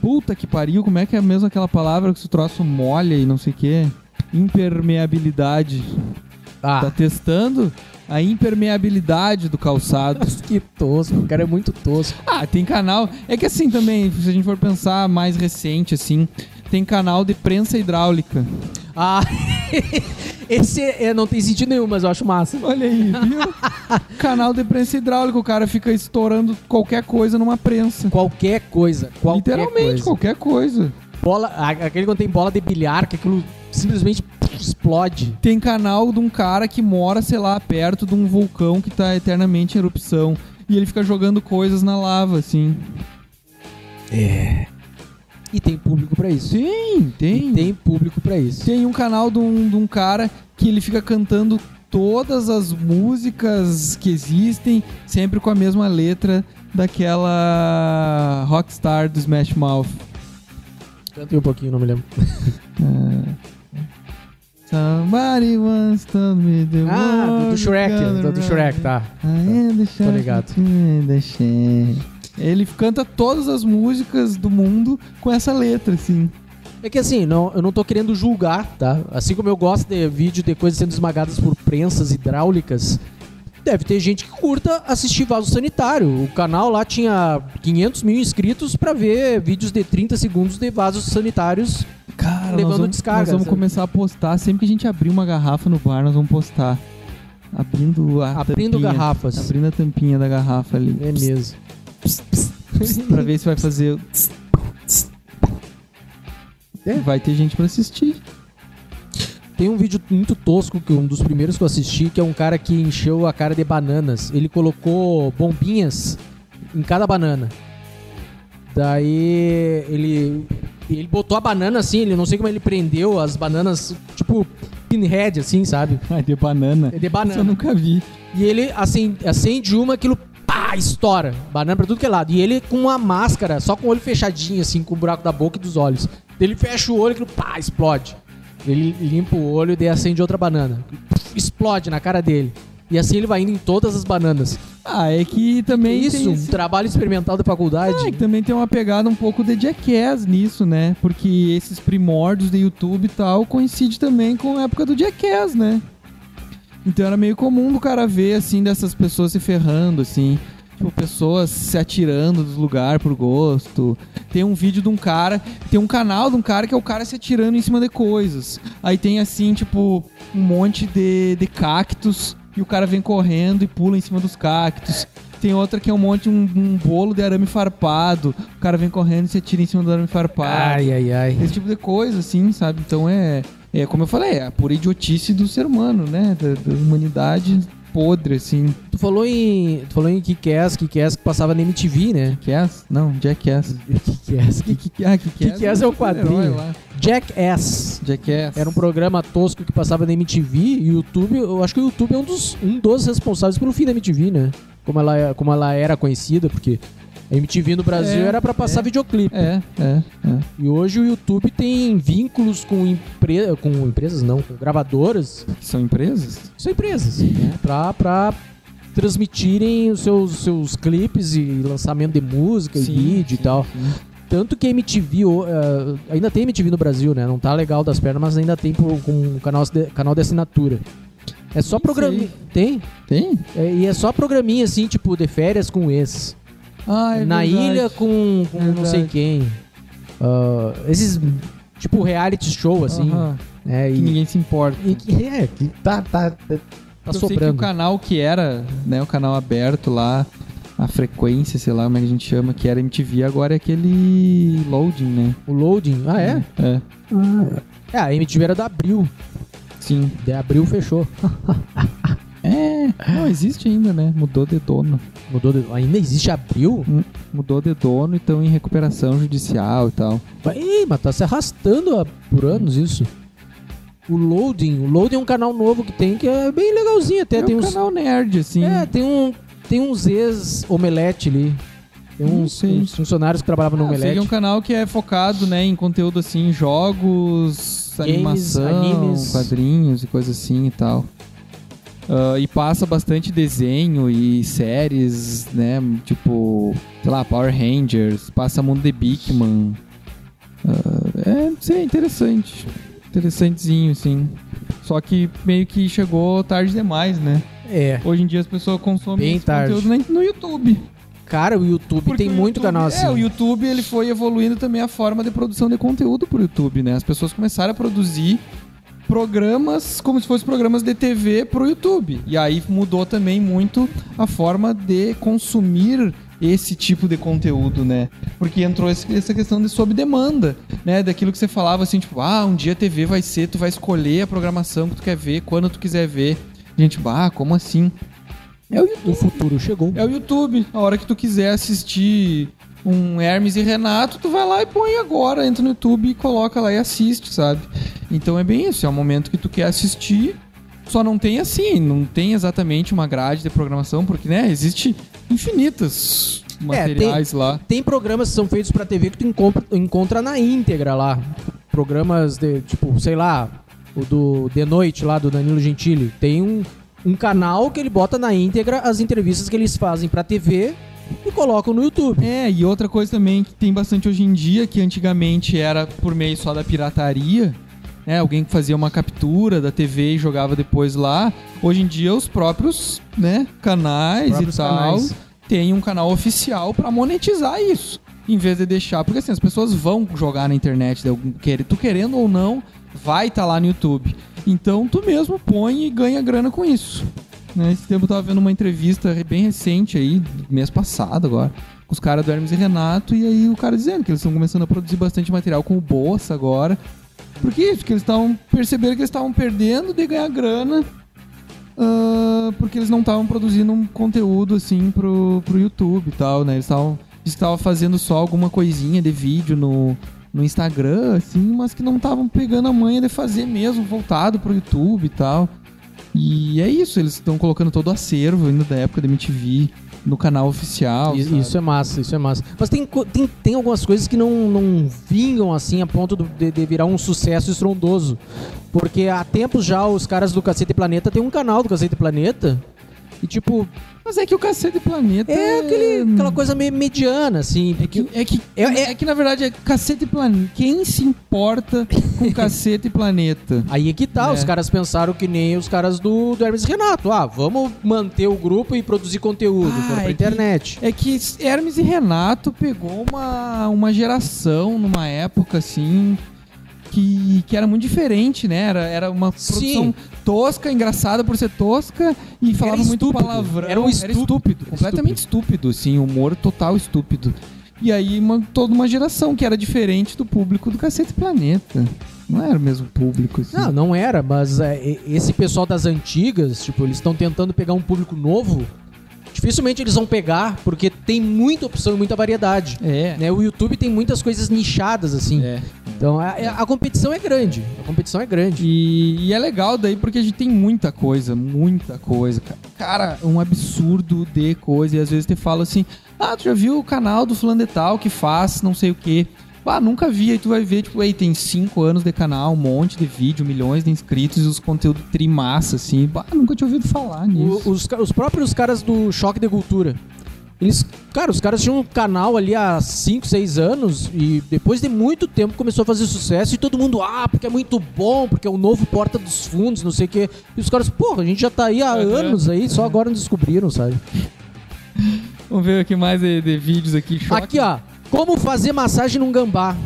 Puta que pariu, como é que é mesmo aquela palavra que o troço molha e não sei o quê? Impermeabilidade. Tá Ah, testando a impermeabilidade do calçado. que tosco, o cara é muito tosco. Ah, tem canal. É que assim também, se a gente for pensar mais recente, assim, tem canal de prensa hidráulica. Ah, esse é, não tem sentido nenhum, mas eu acho massa. Olha aí, viu? canal de prensa hidráulica, o cara fica estourando qualquer coisa numa prensa. Qualquer coisa, qualquer Literalmente, coisa. qualquer coisa. Bola, aquele quando tem bola de bilhar, que aquilo simplesmente explode. Tem canal de um cara que mora, sei lá, perto de um vulcão que tá eternamente em erupção. E ele fica jogando coisas na lava, assim. E tem público pra isso. Tem, tem. E tem público pra isso. Tem um canal de um, de um cara que ele fica cantando todas as músicas que existem, sempre com a mesma letra daquela rockstar do Smash Mouth. Cantei um pouquinho, não me lembro. Somebody once told me the Ah, do, Shrek. Do, do Shrek, tá. Shark ligado. Ele canta todas as músicas do mundo com essa letra, assim. É que assim, não, eu não tô querendo julgar, tá? Assim como eu gosto de vídeo de coisas sendo esmagadas por prensas hidráulicas, deve ter gente que curta assistir vaso sanitário. O canal lá tinha 500 mil inscritos pra ver vídeos de 30 segundos de vasos sanitários. Cara, Levando nós vamos, descarga, nós vamos sabe? começar a postar. Sempre que a gente abrir uma garrafa no bar, nós vamos postar. Abrindo a Abrindo tampinha. garrafas. Abrindo a tampinha da garrafa ali. É mesmo. Pra ver se vai fazer. É. Vai ter gente pra assistir. Tem um vídeo muito tosco, que um dos primeiros que eu assisti, que é um cara que encheu a cara de bananas. Ele colocou bombinhas em cada banana. Daí ele ele botou a banana assim, ele não sei como ele prendeu as bananas, tipo pinhead assim, sabe? Ai, de banana. De Isso eu banana. nunca vi. E ele acende, acende uma, aquilo pá, estoura. Banana pra tudo que é lado. E ele com uma máscara, só com o olho fechadinho, assim, com o buraco da boca e dos olhos. Ele fecha o olho e pá, explode. Ele limpa o olho e daí acende outra banana. Explode na cara dele. E assim ele vai indo em todas as bananas. Ah, é que também. Isso, tem um esse- trabalho experimental da faculdade. É, que também tem uma pegada um pouco de Jackass nisso, né? Porque esses primórdios do YouTube e tal coincide também com a época do Jackass, né? Então era meio comum do cara ver, assim, dessas pessoas se ferrando, assim. Tipo, pessoas se atirando dos lugares por gosto. Tem um vídeo de um cara, tem um canal de um cara que é o cara se atirando em cima de coisas. Aí tem, assim, tipo, um monte de, de cactos e o cara vem correndo e pula em cima dos cactos. Tem outra que é um monte, um, um bolo de arame farpado. O cara vem correndo e se atira em cima do arame farpado. Ai, ai, ai. Esse tipo de coisa, assim, sabe? Então é, é como eu falei, é a pura idiotice do ser humano, né? Da, da humanidade podre, assim. Tu falou em. Tu falou em Kick-Ass, Kick-Ass que passava na MTV, né? Jackass? Não, Jackass. Kick-Ass. Que, que, ah, que, Kick-Ass é o quadrinho. Jackass. Jackass. Era um programa tosco que passava na MTV e o YouTube, eu acho que o YouTube é um dos, um dos responsáveis pelo fim da MTV, né? Como ela, é- como ela era conhecida, porque a MTV no Brasil É, era pra passar é. videoclipe. É, é, é. E hoje o YouTube tem vínculos com, empre com empresas, não, com gravadoras. São empresas? São empresas, né? Pra, pra transmitirem os seus, seus clipes e lançamento de música e vídeo e tal. sim. Tanto que a MTV, ô, eh, ainda tem MTV no Brasil, né? Não tá legal das pernas, mas ainda tem por- com canal de, canal de assinatura. É só programinha. Tem? Tem? É, e é só programinha assim, tipo, de férias com esse. Ah, é Na verdade. ilha com, com não sei quem. Ah, esses, tipo, reality show, assim. Aham, É, que e, ninguém se importa. e que é, que tá, tá, tá eu sei que o sobrando. canal que era, né, o canal aberto lá, a frequência, sei lá como é que a gente chama, que era MTV, agora é aquele loading, né? O loading. Ah, é? É, É, a MTV era da Abril. sim. De Abril fechou. É, não, existe ainda, né? Mudou de dono. Mudou de... Ainda existe Abril? Hum, Mudou de dono e estão em recuperação judicial e tal. Ih, mas tá se arrastando há- por anos isso. O Loading. O Loading é um canal novo que tem que é bem legalzinho até. É tem um uns... canal nerd, assim. É, tem um. Tem uns ex-omelete ali. Tem Não uns, uns funcionários que trabalhavam no Ah, Omelete. seria um canal que é focado, né, em conteúdo assim, jogos, Games, animação, animes. quadrinhos e coisa assim e tal. Ah, e passa bastante desenho e séries, né, tipo, sei lá, Power Rangers, passa Mundo de Bigman. Ah, é, sei, interessante. Interessantezinho, assim. Só que meio que chegou tarde demais, né? É. Hoje em dia as pessoas consomem Bem esse tarde. conteúdo no YouTube. Cara, o YouTube Porque tem o muito YouTube- canal assim. É, o YouTube ele foi evoluindo também a forma de produção de conteúdo pro YouTube, né? As pessoas começaram a produzir programas como se fossem programas de TV pro YouTube. E aí mudou também muito a forma de consumir esse tipo de conteúdo, né? Porque entrou esse- essa questão de sob demanda, né? Daquilo que você falava assim, tipo, ah, um dia a TV vai ser, tu vai escolher a programação que tu quer ver, quando tu quiser ver. Gente, bah, como assim? É o YouTube. O futuro chegou. É o YouTube. A hora que tu quiser assistir um Hermes e Renato, tu vai lá e põe agora, entra no YouTube e coloca lá e assiste, sabe? Então é bem isso, é o momento que tu quer assistir. Só não tem assim, não tem exatamente uma grade de programação, porque, né, existe infinitas materiais lá. Tem programas que são feitos pra TV que tu encontra, encontra na íntegra lá. Programas de, tipo, sei lá, o do De Noite lá do Danilo Gentili. Tem um, um canal que ele bota na íntegra as entrevistas que eles fazem pra TV e colocam no YouTube. É, e outra coisa também que tem bastante hoje em dia, que antigamente era por meio só da pirataria, né? Alguém que fazia uma captura da TV e jogava depois lá. Hoje em dia os próprios, né, canais Próprios e tal canais. têm um canal oficial pra monetizar isso. Em vez de deixar, porque assim, as pessoas vão jogar na internet, tu querendo ou não, vai estar lá no YouTube. Então tu mesmo põe e ganha grana com isso. Né? Esse tempo eu tava vendo uma entrevista bem recente aí, mês passado agora, com os caras do Hermes e Renato, e aí o cara dizendo que eles estão começando a produzir bastante material com o Bolsa agora. Por isso? Porque eles estavam percebendo que eles estavam perdendo de ganhar grana. ah, porque eles não estavam produzindo um conteúdo assim pro, pro YouTube e tal, né? Eles estavam estavam fazendo só alguma coisinha de vídeo no, no Instagram, assim, mas que não estavam pegando a manha de fazer mesmo, voltado pro YouTube e tal. E é isso, eles estão colocando todo o acervo ainda da época da MTV no canal oficial. I- sabe? Isso é massa, isso é massa. Mas tem, tem, tem algumas coisas que não, não vingam assim a ponto de, de virar um sucesso estrondoso. Porque há tempos já os caras do Cacete Planeta tem um canal do Cacete Planeta. E tipo, Mas é que o Cacete Planeta é aquele, aquela coisa meio mediana, assim. É que, é, que, É- é, é- que na verdade é Cacete Planeta. Quem se importa com Cacete Planeta? Aí é que tá, É. os caras pensaram que nem os caras do, do Hermes e Renato. Ah, vamos manter o grupo e produzir conteúdo. Ah, pra é que- internet. É que Hermes e Renato pegou uma, uma geração numa época assim que, que era muito diferente, né? Era, era uma Sim. produção tosca, engraçada por ser tosca e falava muito estúpido. palavrão. Era um estúpido. completamente estúpido, assim, humor total estúpido. E aí uma, toda uma geração que era diferente do público do Cacete Planeta. Não era o mesmo público, assim. Não, não era, mas é, esse pessoal das antigas, tipo, eles estão tentando pegar um público novo. Dificilmente eles vão pegar, porque tem muita opção e muita variedade. É. Né? O YouTube tem muitas coisas nichadas, assim. É. Então a, a competição é grande. A competição é grande. E, e é legal daí porque a gente tem muita coisa, muita coisa. ca- Cara, um absurdo de coisa. E às vezes te fala assim: Ah, tu já viu o canal do fulano de tal que faz não sei o quê? Ah, nunca vi. Aí tu vai ver, tipo, ei, tem cinco anos de canal, um monte de vídeo, milhões de inscritos e os conteúdos trimassa, assim. Bah, nunca tinha ouvido falar nisso. O- os, os próprios caras do Choque de Cultura. Eles, cara, os caras tinham um canal ali há 5, 6 anos e depois de muito tempo começou a fazer sucesso e todo mundo, ah, porque é muito bom, porque é o novo Porta dos Fundos, não sei o quê. E os caras, porra, a gente já tá aí há Uhum. anos aí, só agora não descobriram, sabe? Vamos ver aqui mais de, de vídeos aqui. Choque. Aqui, ó. Como fazer massagem num gambá.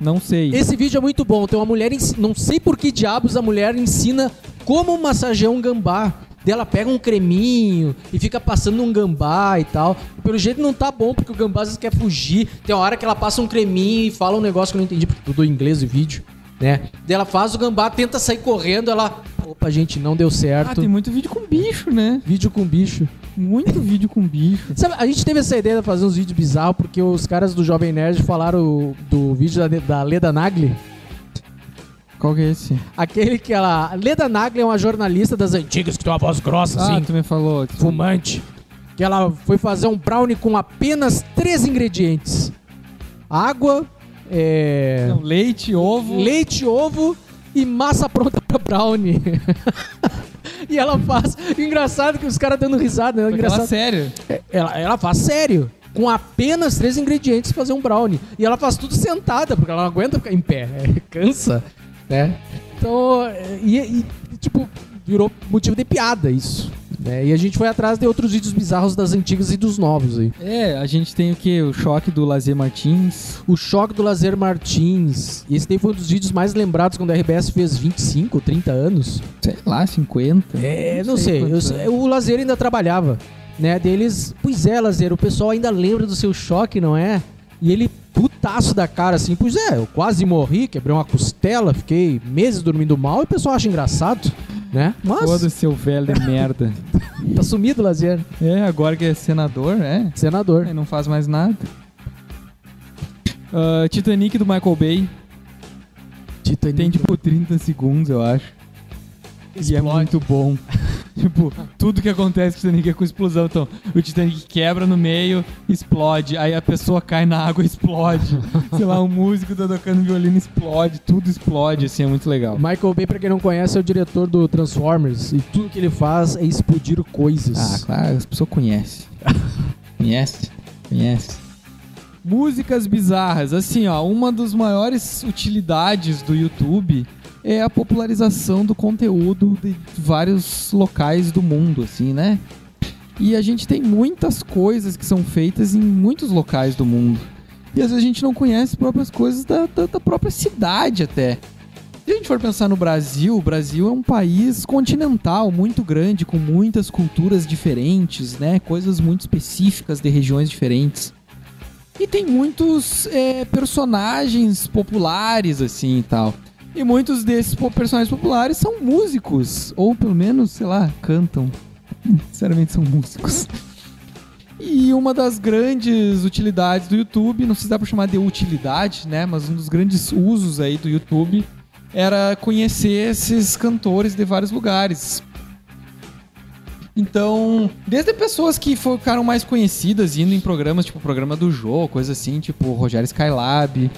Não sei. Esse vídeo é muito bom. Tem uma mulher, ens- não sei por que diabos a mulher ensina como massagear um gambá. Daí ela pega um creminho e fica passando um gambá e tal. Pelo jeito não tá bom, porque o gambá às vezes quer fugir. Tem uma hora que ela passa um creminho e fala um negócio que eu não entendi, porque tudo em inglês o vídeo, né? Daí ela faz o gambá, tenta sair correndo, ela. Opa, gente, não deu Ah, certo. tem muito vídeo com bicho, né? Vídeo com bicho. Muito vídeo com bicho. Sabe, a gente teve essa ideia de fazer uns vídeos bizarros porque os caras do Jovem Nerd falaram do vídeo da, da Leda Nagli. Qual que é esse? Aquele que ela. Leda Nagli é uma jornalista das antigas que tem uma voz grossa, Ah, assim, tu me falou. fumante. Que ela foi fazer um brownie com apenas três ingredientes: água, é, Não, leite, ovo. leite, ovo e massa pronta pra brownie. e ela faz. Engraçado que os caras dando risada, né? Engraçado. sério. Ela, ela faz sério. Com apenas três ingredientes fazer um brownie. E ela faz tudo sentada, porque ela não aguenta ficar em pé. É, cansa, né? Então, e, e, tipo, virou motivo de piada isso. Né? E a gente foi atrás de outros vídeos bizarros das antigas e dos novos aí. É, a gente tem o que? O choque do Lazer Martins. O choque do Lazer Martins. Esse daí foi um dos vídeos mais lembrados quando a RBS fez 25 ou 30 anos. Sei lá, 50. É, não sei. Eu quantos sei- anos. o Lazer ainda trabalhava, né? Deles, pois é, Lazer, o pessoal ainda lembra do seu choque, não é? E ele putaço da cara assim, pois é, eu quase morri, quebrei uma costela, fiquei meses dormindo mal e o pessoal acha engraçado, né? Mas Foda-se, seu velho de merda. tá sumido, Lazer, É, agora que é senador, é. senador. Aí não faz mais nada. Ah, Titanic do Michael Bay. Titanic. Tem tipo 30 segundos, eu acho. E é Explode. muito bom. tipo, tudo que acontece no Titanic é com explosão. Então, o Titanic quebra no meio, explode. Aí a pessoa cai na água, explode. Sei lá, um músico tá tocando violino, explode. Tudo explode, assim, é muito legal. Michael Bay, pra quem não conhece, é o diretor do Transformers e tudo que ele faz é explodir coisas. Ah, claro, as pessoas conhecem. Conhece? Conhece. Músicas bizarras. Assim, ó, uma das maiores utilidades do YouTube é a popularização do conteúdo de vários locais do mundo, assim, né? E a gente tem muitas coisas que são feitas em muitos locais do mundo. E às vezes a gente não conhece as próprias coisas da, da, da própria cidade até. Se a gente for pensar no Brasil, o Brasil é um país continental muito grande, com muitas culturas diferentes, né? Coisas muito específicas de regiões diferentes. E tem muitos é, personagens populares, assim e tal. E muitos desses personagens populares são músicos, ou pelo menos, sei lá, cantam. Sinceramente, são músicos. E uma das grandes utilidades do YouTube, não sei se dá pra chamar de utilidade, né? Mas um dos grandes usos aí do YouTube era conhecer esses cantores de vários lugares. Então, desde pessoas que ficaram mais conhecidas indo em programas, tipo programa do Jô, coisa assim, tipo Rogério Skylab,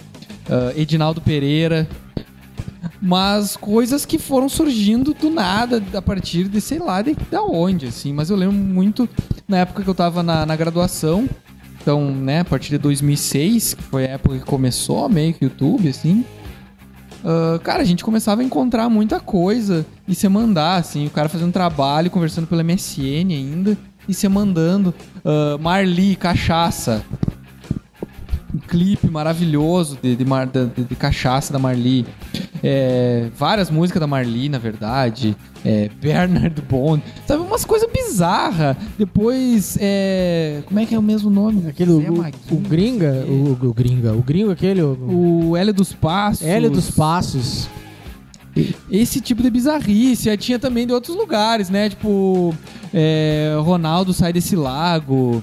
ah, Edinaldo Pereira, mas coisas que foram surgindo do nada, a partir de sei lá de, da onde, assim. Mas eu lembro muito na época que eu tava na, na graduação, então, né, a partir de 2006, que foi a época que começou meio que o YouTube, assim. ah, cara, a gente começava a encontrar muita coisa e se mandar, assim, o cara fazendo trabalho, conversando pelo MSN ainda, e se mandando. Ah, Marli, cachaça. Um clipe maravilhoso de, de, Mar- de- de cachaça da Marli. É, várias músicas da Marli, na verdade. É, Bernard Bond. Sabe, umas coisas bizarras. Depois, é, como é que é o mesmo nome? Aquele, o, Maguinho, o Gringa, o, o Gringa, o Gringo aquele, o, o Hélio dos Passos. Hélio dos Passos. Esse tipo de bizarrice. Tinha também de outros lugares, né? Tipo, é, Ronaldo sai desse lago.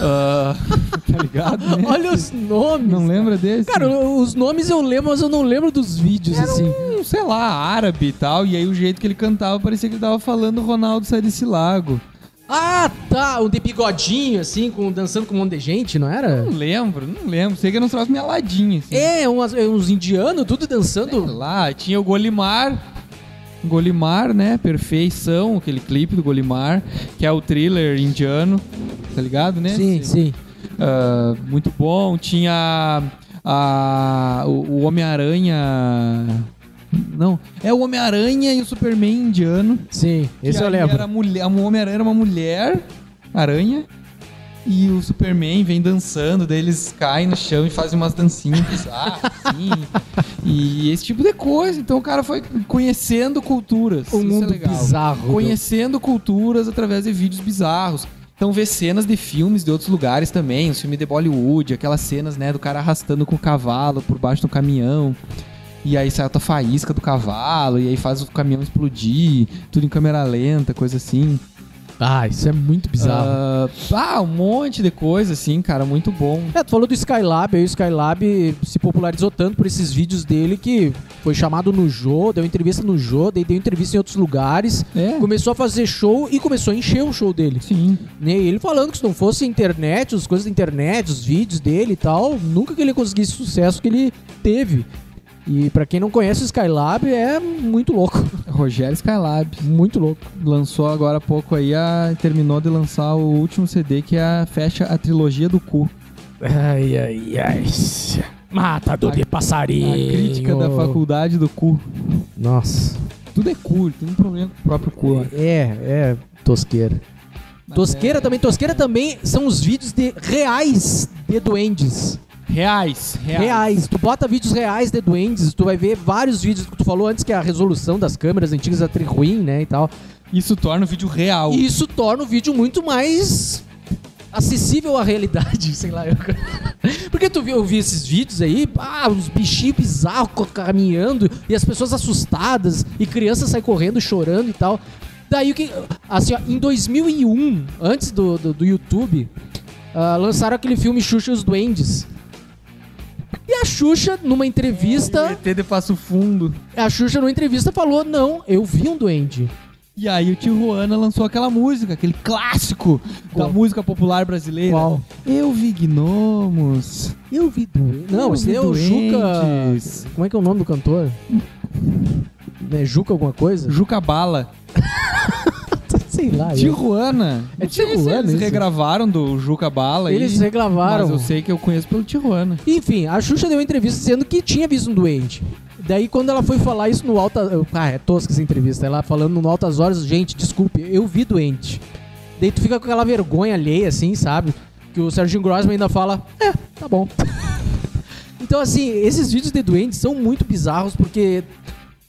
Ah, tá ligado? né? Olha os nomes. Não lembra desse? Cara, os nomes eu lembro, mas eu não lembro dos vídeos, Era assim. um, sei lá, árabe e tal. E aí o jeito que ele cantava parecia que ele tava falando Ronaldo sai desse lago. Ah, tá. Um de bigodinho, assim, com, dançando com um monte de gente, não era? Não lembro, não lembro. Sei que era uns troços meio aladinhos, assim. É, umas- é, uns indianos, tudo Sei dançando. lá, tinha o Golimar. Golimar, né? Perfeição, aquele clipe do Golimar, que é o thriller indiano, tá ligado, né? Sim, sim. Ah, muito bom. Tinha a, o, o Homem-Aranha. Não, é o Homem-Aranha e o Superman indiano. Sim, esse eu lembro. Era mulher, o Homem-Aranha era uma mulher aranha. e o Superman vem dançando, daí eles caem no chão e fazem umas dancinhas bizarras, assim. E esse tipo de coisa. Então o cara foi conhecendo culturas. Um Isso mundo é bizarro. Conhecendo culturas através de vídeos bizarros. Então vê cenas de filmes de outros lugares também, os filmes de Bollywood, aquelas cenas, né, do cara arrastando com o cavalo por baixo do caminhão. E aí sai a faísca do cavalo, e aí faz o caminhão explodir, tudo em câmera lenta, coisa assim. Ah, isso é muito bizarro. Ah, ah, um monte de coisa, assim, cara, muito bom. É, tu falou do Skylab, aí o Skylab se popularizou tanto por esses vídeos dele que foi chamado no Jô, deu entrevista no Jô, daí deu entrevista em outros lugares, É, começou a fazer show e começou a encher o show dele. sim. Né, E ele falando que se não fosse a internet, as coisas da internet, os vídeos dele e tal, nunca que ele conseguisse o sucesso que ele teve. E pra quem não conhece o Skylab, é muito louco. Rogério Skylab. Muito louco. Lançou agora há pouco aí, a, terminou de lançar o último CD que é a, fecha a trilogia do cu. Ai, ai, ai. Matador de A passarinho. crítica da faculdade do cu. Nossa. Tudo é cu, tem um problema com o próprio cu. né? É, é tosqueira. Mas Tosqueira é- também, tosqueira também são os vídeos de reais de duendes. Reais, reais. Reais. Tu bota vídeos reais de duendes, tu vai ver vários vídeos que tu falou antes que a resolução das câmeras antigas é tri ruim, né, e tal. Isso torna o vídeo real. E isso torna o vídeo muito mais acessível à realidade, sei lá. Eu... Porque tu viu, eu vi esses vídeos aí, ah, uns bichinhos bizarros caminhando e as pessoas assustadas e crianças saem correndo, chorando e tal. Daí o que. Assim, ó, em 2001, antes do, do, do YouTube, ah, lançaram aquele filme Xuxa e os Duendes. E a Xuxa, numa entrevista, ET de Passo Fundo. a Xuxa numa entrevista falou: Não, eu vi um duende. E aí o Tijuana lançou aquela música, aquele clássico Qual? da música popular brasileira. Qual? Eu vi gnomos. Eu vi duende. Não, esse é o Juca. duendes. Como é que é o nome do cantor? É Juca alguma coisa? Juca Bala. Sei lá. Tijuana. É Tijuana Eles isso? regravaram do Juca Bala. Eles regravaram. Mas eu sei que eu conheço pelo Tijuana. Enfim, a Xuxa deu uma entrevista dizendo que tinha visto um duende. Daí, quando ela foi falar isso no Alta... Ah, é tosca essa entrevista. Ela falando no Altas Horas, gente, desculpe, eu vi doente. Daí tu fica com aquela vergonha alheia, assim, sabe? Que o Serginho Grossman ainda fala, é, tá bom. então, assim, esses vídeos de doentes são muito bizarros porque...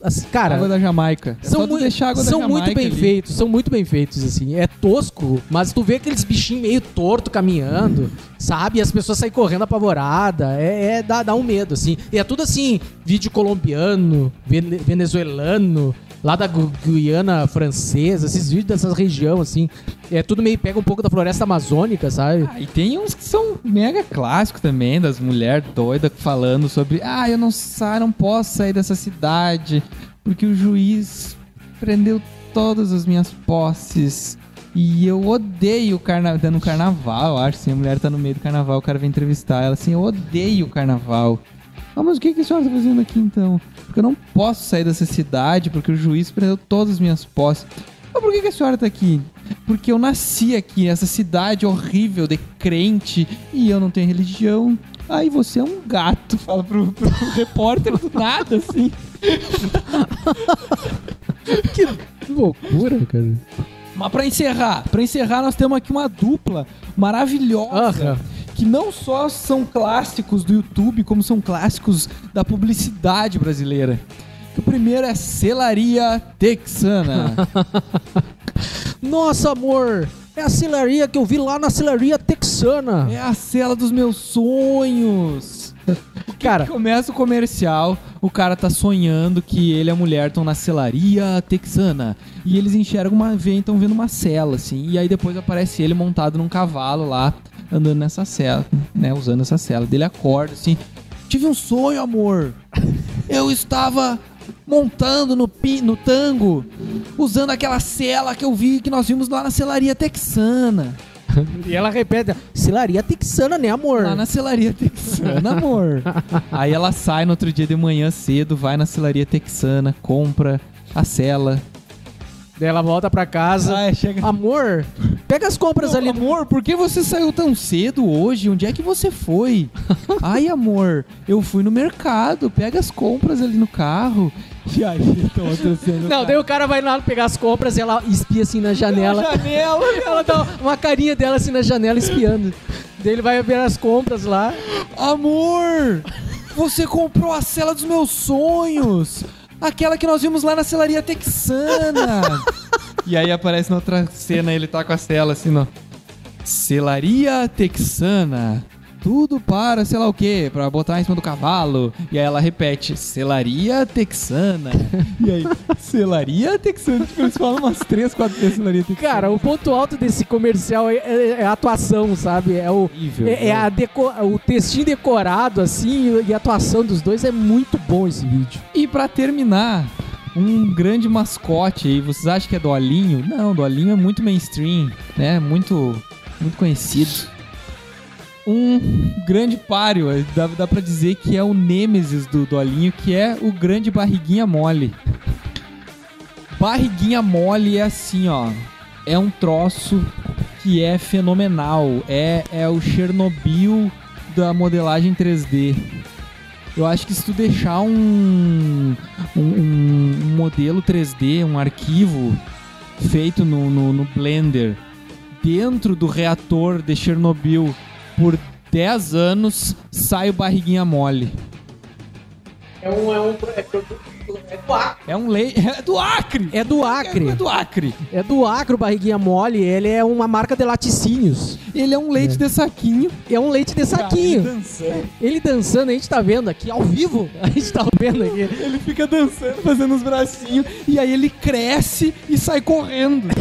assim, cara, água da Jamaica. É são, só tu mui- deixar a água são da muito Jamaica bem ali. feitos, são muito bem feitos, assim. É tosco, mas tu vê aqueles bichinhos meio torto caminhando, sabe? E as pessoas saem correndo apavorada. É, é dá, dá um medo, assim. E é tudo assim, vídeo colombiano, vene- venezuelano, lá da Gu- Guiana francesa, esses vídeos dessas região, assim. É tudo meio pega um pouco da floresta amazônica, sabe? Ah, e tem uns que são mega clássicos também, das mulheres doidas falando sobre ah, eu não saio, não posso sair dessa cidade, porque o juiz prendeu todas as minhas posses. E eu odeio o carnaval. No carnaval, acho, assim, a mulher tá no meio do carnaval, o cara vem entrevistar ela assim, eu odeio o carnaval. Ah, mas o que, que a senhora tá fazendo aqui então? Porque eu não posso sair dessa cidade, porque o juiz prendeu todas as minhas posses. Mas por que, que a senhora tá aqui? Porque eu nasci aqui, nessa cidade horrível de crente, e eu não tenho religião. Aí você é um gato, fala pro, pro repórter do nada, assim. Que loucura, cara. Mas pra encerrar, pra encerrar, nós temos aqui uma dupla maravilhosa. Que não só são clássicos do YouTube, como são clássicos da publicidade brasileira. O primeiro é Celaria Texana. Nossa, amor! É a celaria que eu vi lá na celaria texana. é a cela dos meus sonhos. Cara, Começa o comercial, o cara tá sonhando que ele e a mulher estão na celaria texana. E eles enxergam uma vez, estão vendo uma cela, assim. E aí depois aparece ele montado num cavalo lá, andando nessa cela, né? Usando essa cela. Dele acorda, assim. Tive um sonho, amor. Eu estava montando no, pi, no tango, usando aquela cela que eu vi que nós vimos lá na celaria texana. e ela repete: celaria texana, né, amor? Lá na celaria texana, amor. Aí ela sai no outro dia de manhã cedo, vai na celaria texana, compra a cela. Daí ela volta pra casa. Ah, chega. Amor, Pega as compras Não, ali. amor, por que você saiu tão cedo hoje? Onde é que você foi? Ai, amor, eu fui no mercado. Pega as compras ali no carro. E aí, então, acontecendo. Não, daí o cara vai lá pegar as compras e ela espia assim na janela. janela. Ela dá uma carinha dela assim na janela espiando. Daí ele vai ver as compras lá. Amor, você comprou a cela dos meus sonhos. Aquela que nós vimos lá na celaria texana. e aí aparece na outra cena, ele tá com a cela assim, ó. Celaria texana. Tudo para, sei lá o que, pra botar em cima do cavalo. E aí ela repete, celaria texana. e aí, celaria texana. Tipo, eles falam umas três, quatro vezes celaria texana. Cara, o ponto alto desse comercial é, é- é a atuação, sabe? É o, Horrível, é, é a né? deco- o textinho decorado, assim, e a atuação dos dois é muito bom esse vídeo. E pra terminar, um grande mascote aí, vocês acham que é Dolinho? Não, Dolinho é muito mainstream, né? Muito, muito conhecido. Um grande páreo, eh, dá, dá pra dizer que é o nêmesis do Dolinho, que é o grande barriguinha mole. Barriguinha mole é assim, ó. É um troço que é fenomenal. É, é o Chernobyl da modelagem 3D. Eu acho que se tu deixar um, um, um- um modelo 3D, um arquivo feito no, no, no Blender dentro do reator de Chernobyl por 10 anos, sai o barriguinha mole. É um, é um é, do Acre. É um leite. É do Acre! É do Acre. É do Acre. É do Acre o Barriguinha Mole. Ele é uma marca de laticínios. Ele é um leite de saquinho. É um leite de saquinho. Cara, ele dançando. Ele dançando, a gente tá vendo aqui ao vivo. A gente tá vendo aqui. Ele fica dançando, fazendo os bracinhos, e aí ele cresce e sai correndo.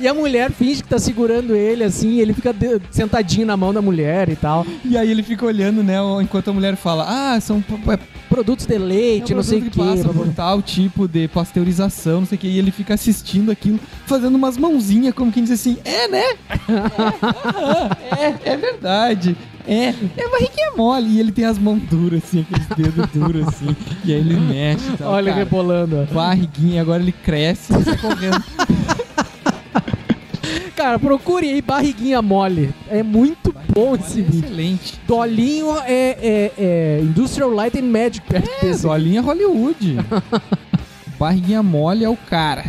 E a mulher finge que tá segurando ele assim, ele fica de- sentadinho na mão da mulher e tal. E aí ele fica olhando, né, enquanto a mulher fala: Ah, são p- Produtos de leite, É um não sei o que. Por tal tipo de pasteurização, não sei o que, e ele fica assistindo aquilo, fazendo umas mãozinhas, como quem diz assim, é, né? É, é, é verdade. É, é barriguinha mole. E ele tem as mãos duras, assim, aqueles dedos duros, assim. E aí ele mexe tal. Olha ele rebolando. Barriguinha, agora ele cresce e sai correndo. Cara, procure aí Barriguinha Mole. É muito bom esse Olha, vídeo. Excelente. Dolinho é, é, é Industrial Light and Magic perto desse. Solinha Hollywood. Barriguinha mole é o cara.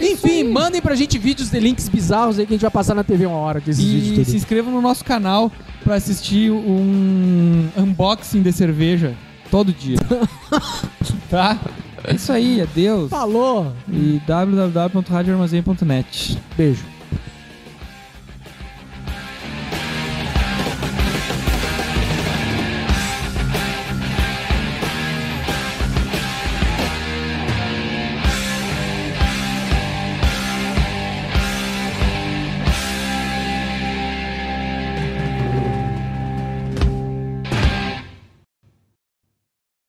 Enfim, mandem pra gente vídeos de links bizarros aí que a gente vai passar na TV uma hora com esses vídeos E se inscrevam no nosso canal pra assistir um unboxing de cerveja todo dia. tá? É isso aí, adeus. Falou! E www.radioarmazém.net. Beijo.